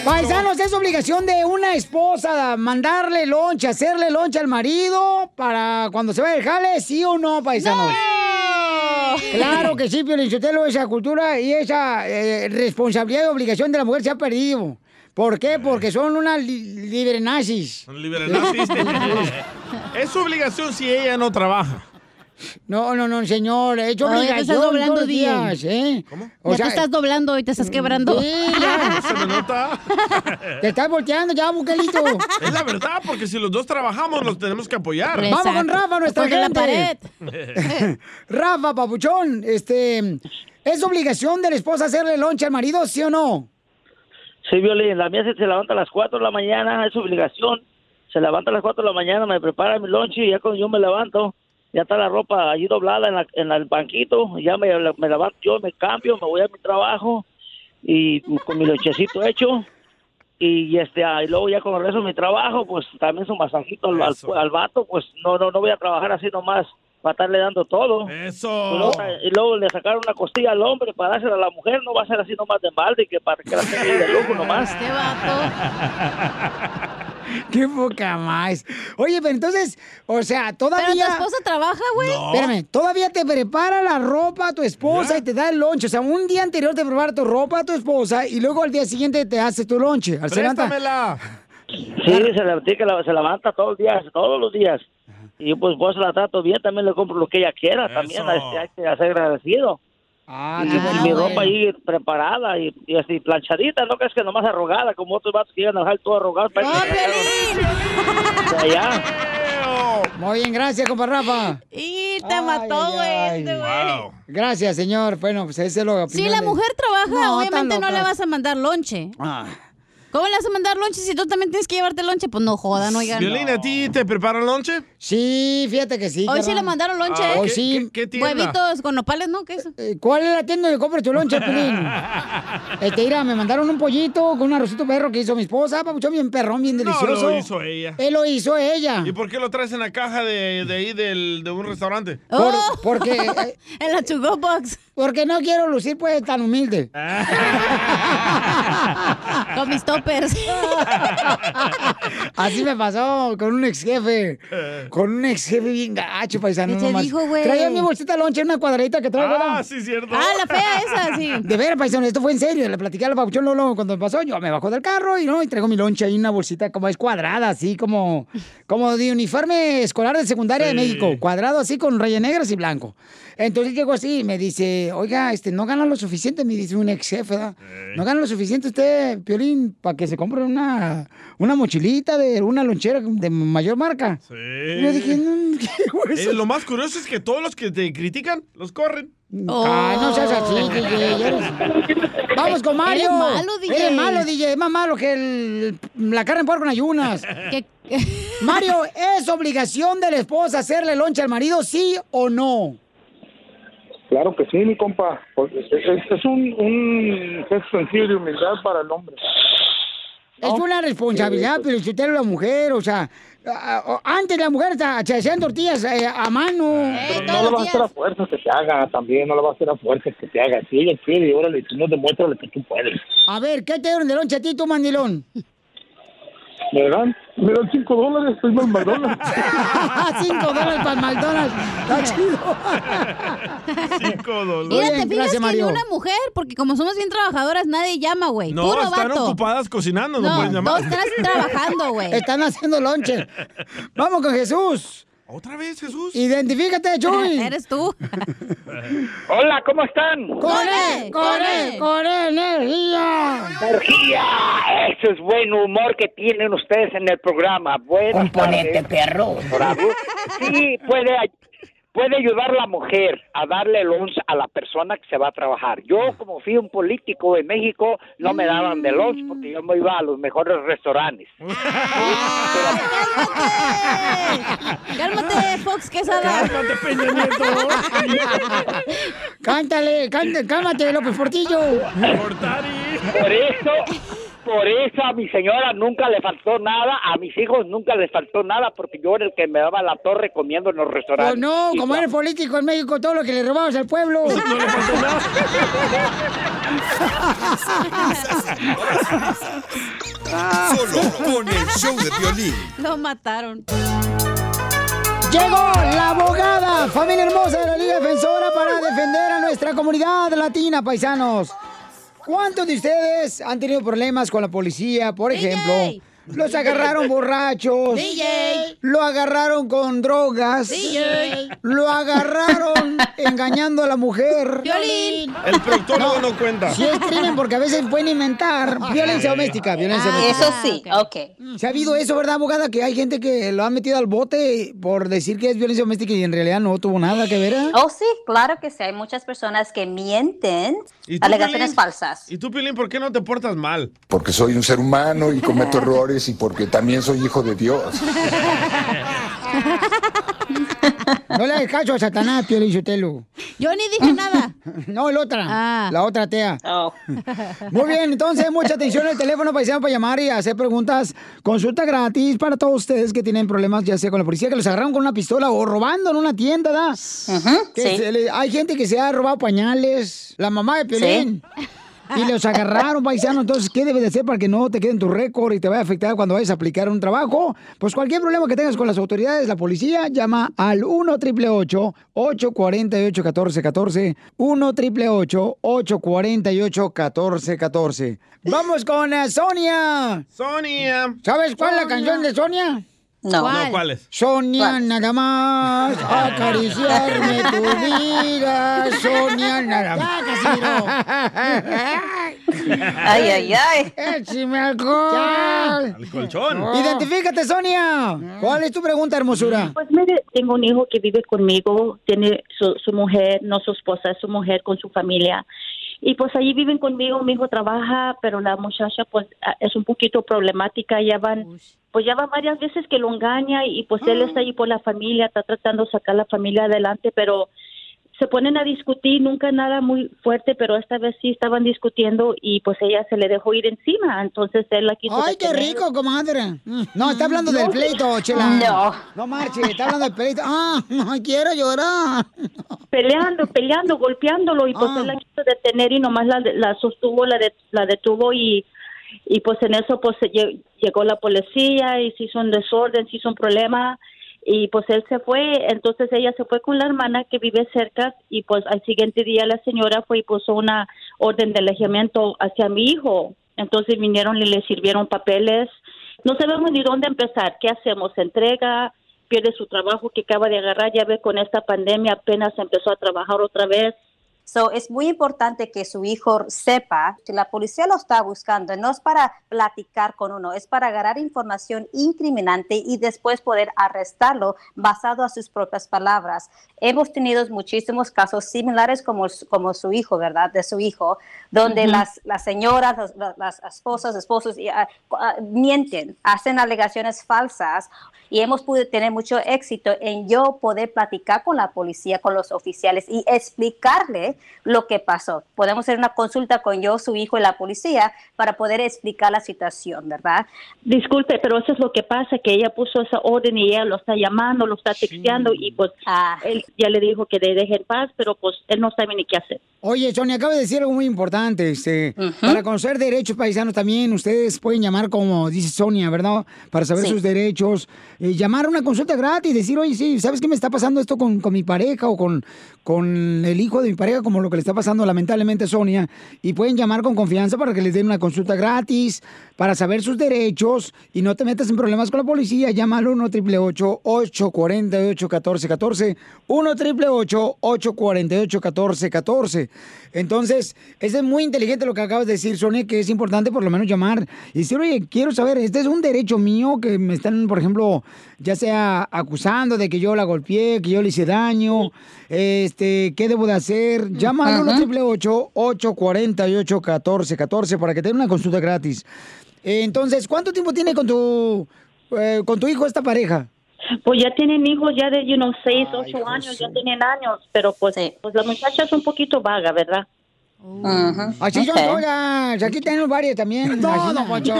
[SPEAKER 1] Paisanos, es obligación de una esposa mandarle lonche, hacerle lonche al marido para cuando se vaya el jale, ¿sí o no, paisanos? Claro que sí, Piolinsotelo, esa cultura y esa eh, responsabilidad y obligación de la mujer se ha perdido. ¿Por qué? Porque son unas li- librenazis.
[SPEAKER 2] Son liberales. es su obligación si ella no trabaja.
[SPEAKER 1] No, no, no, señor. He hecho
[SPEAKER 8] te
[SPEAKER 1] obligación
[SPEAKER 8] estás doblando,
[SPEAKER 1] días, ¿eh? ¿Cómo?
[SPEAKER 8] ya te estás doblando y te estás quebrando.
[SPEAKER 1] Sí, ya.
[SPEAKER 2] ¿Se me nota?
[SPEAKER 1] Te estás volteando ya, buquelito.
[SPEAKER 2] Es la verdad, porque si los dos trabajamos, nos tenemos que apoyar.
[SPEAKER 1] Vamos con Rafa, nuestra
[SPEAKER 8] Porque la
[SPEAKER 1] gente. Rafa, papuchón, este, ¿es obligación de la esposa hacerle lonche al marido, sí o no?
[SPEAKER 23] Sí, Violín, la mía se, se levanta a las 4 de la mañana, es obligación. Se levanta a las 4 de la mañana, me prepara mi lonche y ya cuando yo me levanto, ya está la ropa allí doblada en, la- en el banquito, ya me, me levanto yo, me cambio, me voy a mi trabajo y con mi lonchecito hecho. Y este ah, y luego ya con el resto de mi trabajo, pues también su masajito al, al, al vato, pues no, no, no voy a trabajar así nomás para estarle dando todo.
[SPEAKER 2] Eso.
[SPEAKER 23] Y luego, y luego le sacaron una costilla al hombre para dársela a la mujer, no va a ser así nomás de balde, que para que la tenga de lujo nomás.
[SPEAKER 8] Este vato.
[SPEAKER 1] Qué poca más. Oye, pero entonces, o sea, todavía.
[SPEAKER 8] Pero tu esposa trabaja, güey.
[SPEAKER 1] Espérame, todavía te prepara la ropa a tu esposa y te da el lonche. O sea, un día anterior te prepara tu ropa a tu esposa y luego al día siguiente te hace tu lonche.
[SPEAKER 2] Préstamela.
[SPEAKER 23] Sí, se levanta, se levanta todos los días, todos los días. Y yo, pues, pues la trato bien, también le compro lo que ella quiera, también este, hay que ser agradecido.
[SPEAKER 1] Ah,
[SPEAKER 23] y, mi
[SPEAKER 1] bueno.
[SPEAKER 23] ropa ahí preparada y, y así planchadita, no que es que nomás arrugada, como otros vatos que llegan a dejar todo arrugado. para que- De allá.
[SPEAKER 1] Muy bien, gracias, compa Rafa.
[SPEAKER 8] Y te mató, güey, este güey.
[SPEAKER 1] Gracias, señor. Bueno, pues ese es lo
[SPEAKER 8] Si la mujer trabaja,
[SPEAKER 1] No,
[SPEAKER 8] obviamente no le vas a mandar lonche.
[SPEAKER 1] Ah.
[SPEAKER 8] ¿Cómo le vas a mandar lonche si tú también tienes que llevarte lonche? Pues no jodan, oigan.
[SPEAKER 2] Violín, ¿a ti te preparan lonche?
[SPEAKER 1] Sí, fíjate que sí.
[SPEAKER 8] Hoy sí le mandaron lonche,
[SPEAKER 2] Ah,
[SPEAKER 8] ¿eh?
[SPEAKER 1] Hoy sí.
[SPEAKER 8] Huevitos con nopales, ¿no? ¿Qué es?
[SPEAKER 1] Eh, ¿Cuál es la tienda donde compras tu lonche, Pelín? Este, mira, me mandaron un pollito con un arrocito perro que hizo mi esposa, papuchón, bien perrón, bien
[SPEAKER 2] No,
[SPEAKER 1] delicioso.
[SPEAKER 2] lo hizo ella.
[SPEAKER 1] Él lo hizo ella.
[SPEAKER 2] ¿Y por qué lo traes en la caja de, de ahí del, de un restaurante?
[SPEAKER 1] Por- porque... eh,
[SPEAKER 8] en la Chugo Box.
[SPEAKER 1] Porque no quiero lucir, pues, tan humilde.
[SPEAKER 8] Con mis toppers.
[SPEAKER 1] Así me pasó con un ex jefe. Con un ex jefe bien gacho, paisano.
[SPEAKER 8] ¿Qué te dijo, güey?
[SPEAKER 1] Traía mi bolsita lonche, una cuadradita que traigo.
[SPEAKER 2] Ah,
[SPEAKER 1] ¿no?
[SPEAKER 2] sí, cierto.
[SPEAKER 8] Ah, la fea esa, sí.
[SPEAKER 1] De veras, paisano, esto fue en serio. Le platicé al papuchón Lolo cuando me pasó. Yo me bajo del carro y no, y traigo mi lonche ahí, una bolsita como es cuadrada, así como, como de uniforme escolar de secundaria de. México. Cuadrado así con rayas negras y blanco. Entonces llego así y me dice, oiga, este, no gana lo suficiente, me dice un ex jefe, ¿verdad? No gana lo suficiente usted, Piolín, para que se compre una, una mochilita de una lonchera de mayor marca.
[SPEAKER 2] Sí.
[SPEAKER 1] Y yo dije, no, ¿qué?
[SPEAKER 2] Eh, lo más curioso es que todos los que te critican, los corren.
[SPEAKER 1] Ah, no seas así, DJ. eres- Vamos con Mario.
[SPEAKER 8] Eres malo, DJ.
[SPEAKER 1] Eres malo, DJ. Es más malo que el- la carne en puerco en ayunas. Mario, ¿es obligación de la esposa hacerle loncha al marido, sí o no?
[SPEAKER 24] Claro que sí, mi compa. Porque Es, es- un, un gesto sencillo de humildad para el hombre.
[SPEAKER 1] Es una responsabilidad, pero si usted es la mujer, o sea, antes la mujer se hacían tortillas eh, a mano.
[SPEAKER 24] Pero no le va a hacer a fuerza que te haga también, no le va a hacer a fuerza que te haga. Si ella quiere, y órale, tú no demuéstrale que tú puedes.
[SPEAKER 1] A ver, ¿qué te dieron de loncha a ti, tu mandilón?
[SPEAKER 24] ¿Me dan? Me dan cinco dólares, estoy mal McDonald's.
[SPEAKER 1] Cinco dólares para el McDonald's. Está chido.
[SPEAKER 2] Cinco
[SPEAKER 8] Mira,
[SPEAKER 1] Muy
[SPEAKER 8] te fijas
[SPEAKER 1] gracias,
[SPEAKER 8] que ni
[SPEAKER 1] Mario.
[SPEAKER 8] una mujer, porque como somos bien trabajadoras, nadie llama, güey.
[SPEAKER 2] No,
[SPEAKER 8] Puro
[SPEAKER 2] están
[SPEAKER 8] vato.
[SPEAKER 2] ocupadas cocinando, no,
[SPEAKER 8] No,
[SPEAKER 2] pueden llamar.
[SPEAKER 8] no, están trabajando, güey.
[SPEAKER 1] Están haciendo lonche. Vamos con Jesús.
[SPEAKER 2] ¿Otra vez, Jesús?
[SPEAKER 1] Identifícate, Chuy.
[SPEAKER 8] Eres tú.
[SPEAKER 23] Hola, ¿cómo están?
[SPEAKER 1] ¡Con él! ¡Con él! ¡Energía!
[SPEAKER 23] ¡Energía! Ese es buen humor que tienen ustedes en el programa. Buenas
[SPEAKER 1] Componente,
[SPEAKER 23] tardes.
[SPEAKER 1] perro.
[SPEAKER 23] Bravo. Sí, puede, puede ayudar la mujer a darle lunch a la persona que se va a trabajar. Yo, como fui un político en México, no me daban de lunch porque yo me iba a los mejores restaurantes.
[SPEAKER 8] Cálmate, Fox Quesada.
[SPEAKER 2] Cálmate, Peña Nieto.
[SPEAKER 1] Cántale, cántale, cálmate, López Portillo.
[SPEAKER 23] Por eso, por eso a mi señora nunca le faltó nada, a mis hijos nunca les faltó nada, porque yo era el que me daba la torre comiendo en los restaurantes.
[SPEAKER 1] no,
[SPEAKER 23] Y
[SPEAKER 1] como eres político en México, todo lo que le robabas al pueblo. No le faltó nada.
[SPEAKER 7] Solo con el show de violín.
[SPEAKER 8] Lo mataron.
[SPEAKER 1] Llegó la abogada, familia hermosa de la Liga Defensora para defender a nuestra comunidad latina, paisanos. ¿Cuántos de ustedes han tenido problemas con la policía, por ejemplo, Los agarraron borrachos.
[SPEAKER 8] DJ.
[SPEAKER 1] Lo agarraron con drogas.
[SPEAKER 8] DJ.
[SPEAKER 1] Lo agarraron engañando a la mujer.
[SPEAKER 8] Violín.
[SPEAKER 2] El proctólogo no, cuenta.
[SPEAKER 1] Sí es crimen porque a veces pueden inventar violencia doméstica, violencia
[SPEAKER 25] Ah,
[SPEAKER 1] doméstica.
[SPEAKER 25] eso sí, ok.
[SPEAKER 1] ¿Se ha habido eso, verdad, abogada? Que hay gente que lo ha metido al bote por decir que es violencia doméstica y en realidad no tuvo nada que ver. ¿eh?
[SPEAKER 25] Oh, sí, claro que sí. Hay muchas personas que mienten
[SPEAKER 2] ¿Y tú,
[SPEAKER 25] alegaciones falsas.
[SPEAKER 2] ¿Y tú, Pilín, por qué no te portas mal?
[SPEAKER 26] Porque soy un ser humano y cometo errores y porque también soy hijo de Dios.
[SPEAKER 1] No le hagas caso a Satanás, Pio Lichotelo.
[SPEAKER 8] Yo ni dije nada.
[SPEAKER 1] No, la otra.
[SPEAKER 8] Ah.
[SPEAKER 1] La otra tea.
[SPEAKER 25] Oh.
[SPEAKER 1] Muy bien, entonces, mucha atención al teléfono paisano para llamar y hacer preguntas. Consulta gratis para todos ustedes que tienen problemas, ya sea con la policía, que los agarraron con una pistola o robando en una tienda, ¿da? Que
[SPEAKER 25] sí.
[SPEAKER 1] se le- hay gente que se ha robado pañales. La mamá de Piolín. Y los agarraron, paisano. Entonces, ¿qué debes de hacer para que no te queden tu récord y te vaya a afectar cuando vayas a aplicar un trabajo? Pues cualquier problema que tengas con las autoridades, la policía, llama al 1 888 848 1414 1 888 848 1414 Vamos con eh, Sonia.
[SPEAKER 2] Sonia.
[SPEAKER 1] ¿Sabes cuál es la canción de Sonia?
[SPEAKER 25] No.
[SPEAKER 2] No, ¿cuál es?
[SPEAKER 1] Sonia, nada más acariciarme tu vida. Sonia, nada más.
[SPEAKER 25] Ay, ay, ay.
[SPEAKER 1] ¡Échame alcohol!
[SPEAKER 2] Al colchón.
[SPEAKER 1] Identifícate, Sonia. ¿Cuál es tu pregunta, hermosura?
[SPEAKER 27] Pues mire, tengo un hijo que vive conmigo, tiene su, su mujer, no su esposa, es su mujer con su familia. Y pues allí viven conmigo, mi hijo trabaja, pero la muchacha pues a- es un poquito problemática, ya van, pues ya van varias veces que lo engaña y pues él está ahí por la familia, está tratando de sacar la familia adelante, pero se ponen a discutir, nunca nada muy fuerte, pero esta vez sí estaban discutiendo y pues ella se le dejó ir encima, entonces él la quiso
[SPEAKER 1] ¡Ay, qué
[SPEAKER 27] detener.
[SPEAKER 1] rico, comadre! No, está hablando del pleito, chela.
[SPEAKER 27] No.
[SPEAKER 1] No marche, está hablando del pleito. ¡Ah, ay, quiero llorar!
[SPEAKER 27] peleando, peleando, golpeándolo y pues
[SPEAKER 1] Ah.
[SPEAKER 27] él la quiso detener y nomás la, la sostuvo, la, de- la detuvo y, y pues en eso pues llegó la policía y se hizo un desorden, se hizo un problema y pues él se fue, entonces ella se fue con la hermana que vive cerca y pues al siguiente día la señora fue y puso una orden de alejamiento hacia mi hijo, entonces vinieron y le sirvieron papeles, no sabemos ni dónde empezar, ¿qué hacemos? ¿Se entrega? pierde su trabajo que acaba de agarrar, ya ve con esta pandemia apenas empezó a trabajar otra vez.
[SPEAKER 25] So, es muy importante que su hijo sepa que la policía lo está buscando. No es para platicar con uno, es para agarrar información incriminante y después poder arrestarlo basado a sus propias palabras. Hemos tenido muchísimos casos similares como, como su hijo, ¿verdad? De su hijo, donde
[SPEAKER 28] Ujú.
[SPEAKER 25] las, las señoras, las, las- esposas, esposos y, ah, ah, mienten, hacen alegaciones falsas y hemos podido tener mucho éxito en yo poder platicar con la policía, con los oficiales y explicarle lo que pasó. Podemos hacer una consulta con yo, su hijo y la policía para poder explicar la situación, ¿verdad?
[SPEAKER 27] Disculpe, pero eso es lo que pasa, que ella puso esa orden y ella lo está llamando, lo está texteando y pues él ya le dijo que le deje en paz, pero pues él no sabe ni qué hacer.
[SPEAKER 1] Oye, Sonia, acaba de decir algo muy importante. Este, Para conocer derechos paisanos también, ustedes pueden llamar, como dice Sonia, ¿verdad? Para saber
[SPEAKER 28] Sí.
[SPEAKER 1] sus derechos. eh, llamar a una consulta gratis, decir, oye, sí, ¿sabes qué me está pasando esto con, con mi pareja o con, con el hijo de mi pareja, como lo que le está pasando lamentablemente Sonia? Y pueden llamar con confianza para que les den una consulta gratis, para saber sus derechos y no te metas en problemas con la policía. Llama al 1 888 848 1414 1 888 848 1414 Entonces, es muy inteligente lo que acabas de decir, Sonia, que es importante por lo menos llamar y decir, oye, quiero saber, este es un derecho mío que me están, por ejemplo, ya sea acusando de que yo la golpeé, que yo le hice daño, este, ¿qué debo de hacer? Llama al 1
[SPEAKER 28] Ajá.
[SPEAKER 1] 888 848 1414 para que te den una consulta gratis. Entonces, ¿cuánto tiempo tiene con tu, eh, con tu hijo esta pareja?
[SPEAKER 27] Pues ya tienen hijos ya de, you know, seis, ocho años, ya tienen años, pero pues, pues la muchacha es un poquito vaga, ¿verdad?
[SPEAKER 1] Así son
[SPEAKER 25] Ok.
[SPEAKER 1] todas. Aquí tenemos varias también.
[SPEAKER 25] No, Poncho.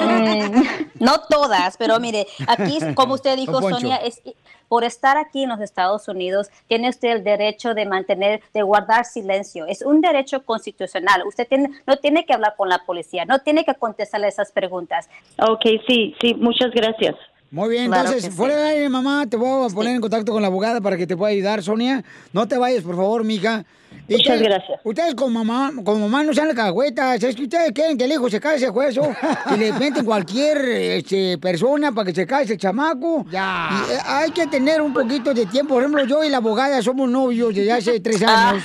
[SPEAKER 25] Todas, pero mire, aquí, como usted dijo. Sonia, es por estar aquí en los Estados Unidos, tiene usted el derecho de mantener, de guardar silencio. Es un derecho constitucional. Usted tiene, no tiene que hablar con la policía, no tiene que contestarle esas preguntas.
[SPEAKER 27] Ok, sí, sí, muchas gracias.
[SPEAKER 1] Muy bien,
[SPEAKER 25] Claro
[SPEAKER 1] entonces, fuera de aire, mamá, te voy a poner en contacto con la abogada para que te pueda ayudar, Sonia. No te vayas, por favor, mija. Y
[SPEAKER 27] Muchas
[SPEAKER 1] que-
[SPEAKER 27] gracias.
[SPEAKER 1] Ustedes como mamá, como mamá no sean cagüetas. Es que ustedes quieren que el hijo se case, juez, y le meten cualquier este, persona para que se case el chamaco. Ya. Y, eh, hay que tener un poquito de tiempo. Por ejemplo, yo y la abogada somos novios desde hace tres años.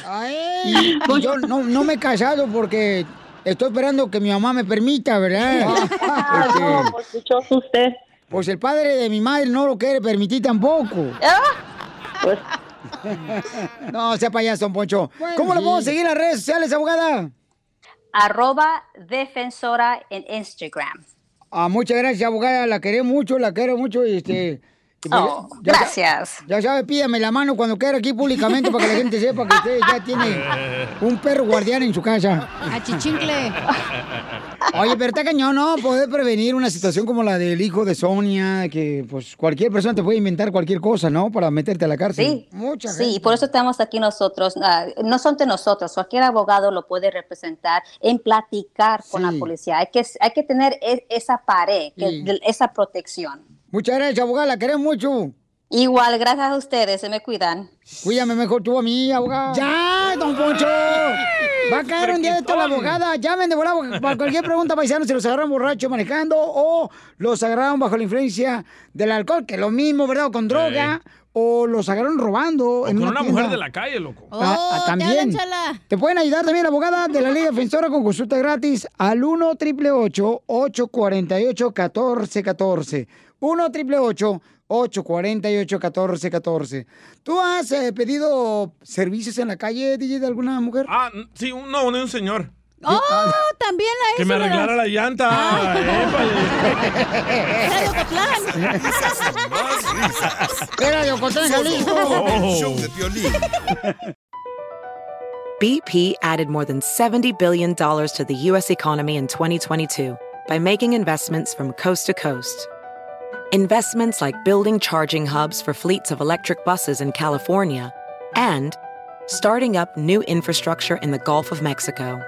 [SPEAKER 1] Y, y yo no, no me he casado porque estoy esperando que mi mamá me permita, ¿verdad?
[SPEAKER 27] Ah,
[SPEAKER 1] Este,
[SPEAKER 27] no, pues usted.
[SPEAKER 1] Pues el padre de mi madre no lo quiere permitir tampoco.
[SPEAKER 27] Pues,
[SPEAKER 1] No, sea payaso, don Poncho. ¿Cómo lo podemos seguir en las redes sociales, abogada?
[SPEAKER 25] Arroba defensora en Instagram.
[SPEAKER 1] Ah, muchas gracias, abogada. La queré mucho, la quiero mucho. Y este,
[SPEAKER 25] Oh,
[SPEAKER 1] ya
[SPEAKER 25] gracias.
[SPEAKER 1] Ya sabe, pídame la mano cuando quiera aquí públicamente para que la gente sepa que usted ya tiene un perro guardián en su casa.
[SPEAKER 8] A chichincle.
[SPEAKER 1] Oye, pero está cañón, ¿no? Poder prevenir una situación como la del hijo de Sonia, que pues cualquier persona te puede inventar cualquier cosa, ¿no? Para meterte a la cárcel.
[SPEAKER 25] Sí,
[SPEAKER 1] Mucha
[SPEAKER 25] sí, y por eso estamos aquí nosotros. ah, no son de nosotros, cualquier abogado lo puede representar en platicar con la policía. Hay que, hay que tener e- esa pared, que-
[SPEAKER 1] Sí.
[SPEAKER 25] de- esa protección.
[SPEAKER 1] Muchas gracias, abogada, la queremos mucho.
[SPEAKER 25] Igual, gracias a ustedes, se me cuidan.
[SPEAKER 1] Cuídame mejor tú a mí, abogada. ¡Ya, don Poncho! Va a caer un día de toda la abogada. Llamen de volada para cualquier pregunta, paisanos, si los agarraron borrachos manejando o los agarraron bajo la influencia del alcohol, que es lo mismo, ¿verdad? O con droga, o los agarraron robando.
[SPEAKER 2] O
[SPEAKER 1] en
[SPEAKER 2] con
[SPEAKER 1] una, tienda.
[SPEAKER 2] mujer de la calle, loco.
[SPEAKER 1] Ah, ah, también. Te pueden ayudar también la abogada de la Ley Defensora con consulta gratis al 1 888 848 1414 1 888 848 1414 ¿Tú has eh, pedido servicios en la calle, DJ, de alguna mujer?
[SPEAKER 2] Ah, n- sí, un, no, de un señor.
[SPEAKER 8] ¡Oh! También a
[SPEAKER 2] Que me arreglara la llanta.
[SPEAKER 8] Ah.
[SPEAKER 1] Era de Ocotlán, Jalisco.
[SPEAKER 7] El show de Piolín.
[SPEAKER 29] BP added more than $70 billion to the U.S. economy in 2022 by making investments from coast to coast. Investments like building charging hubs for fleets of electric buses in California and starting up new infrastructure in the Gulf of Mexico.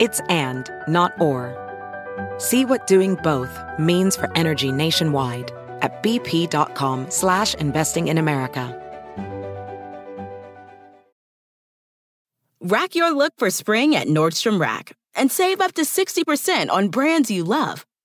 [SPEAKER 29] It's and, not or. See what doing both means for energy nationwide at bp.com slash investing in America.
[SPEAKER 30] Rack your look for spring at Nordstrom Rack and save up to 60% on brands you love.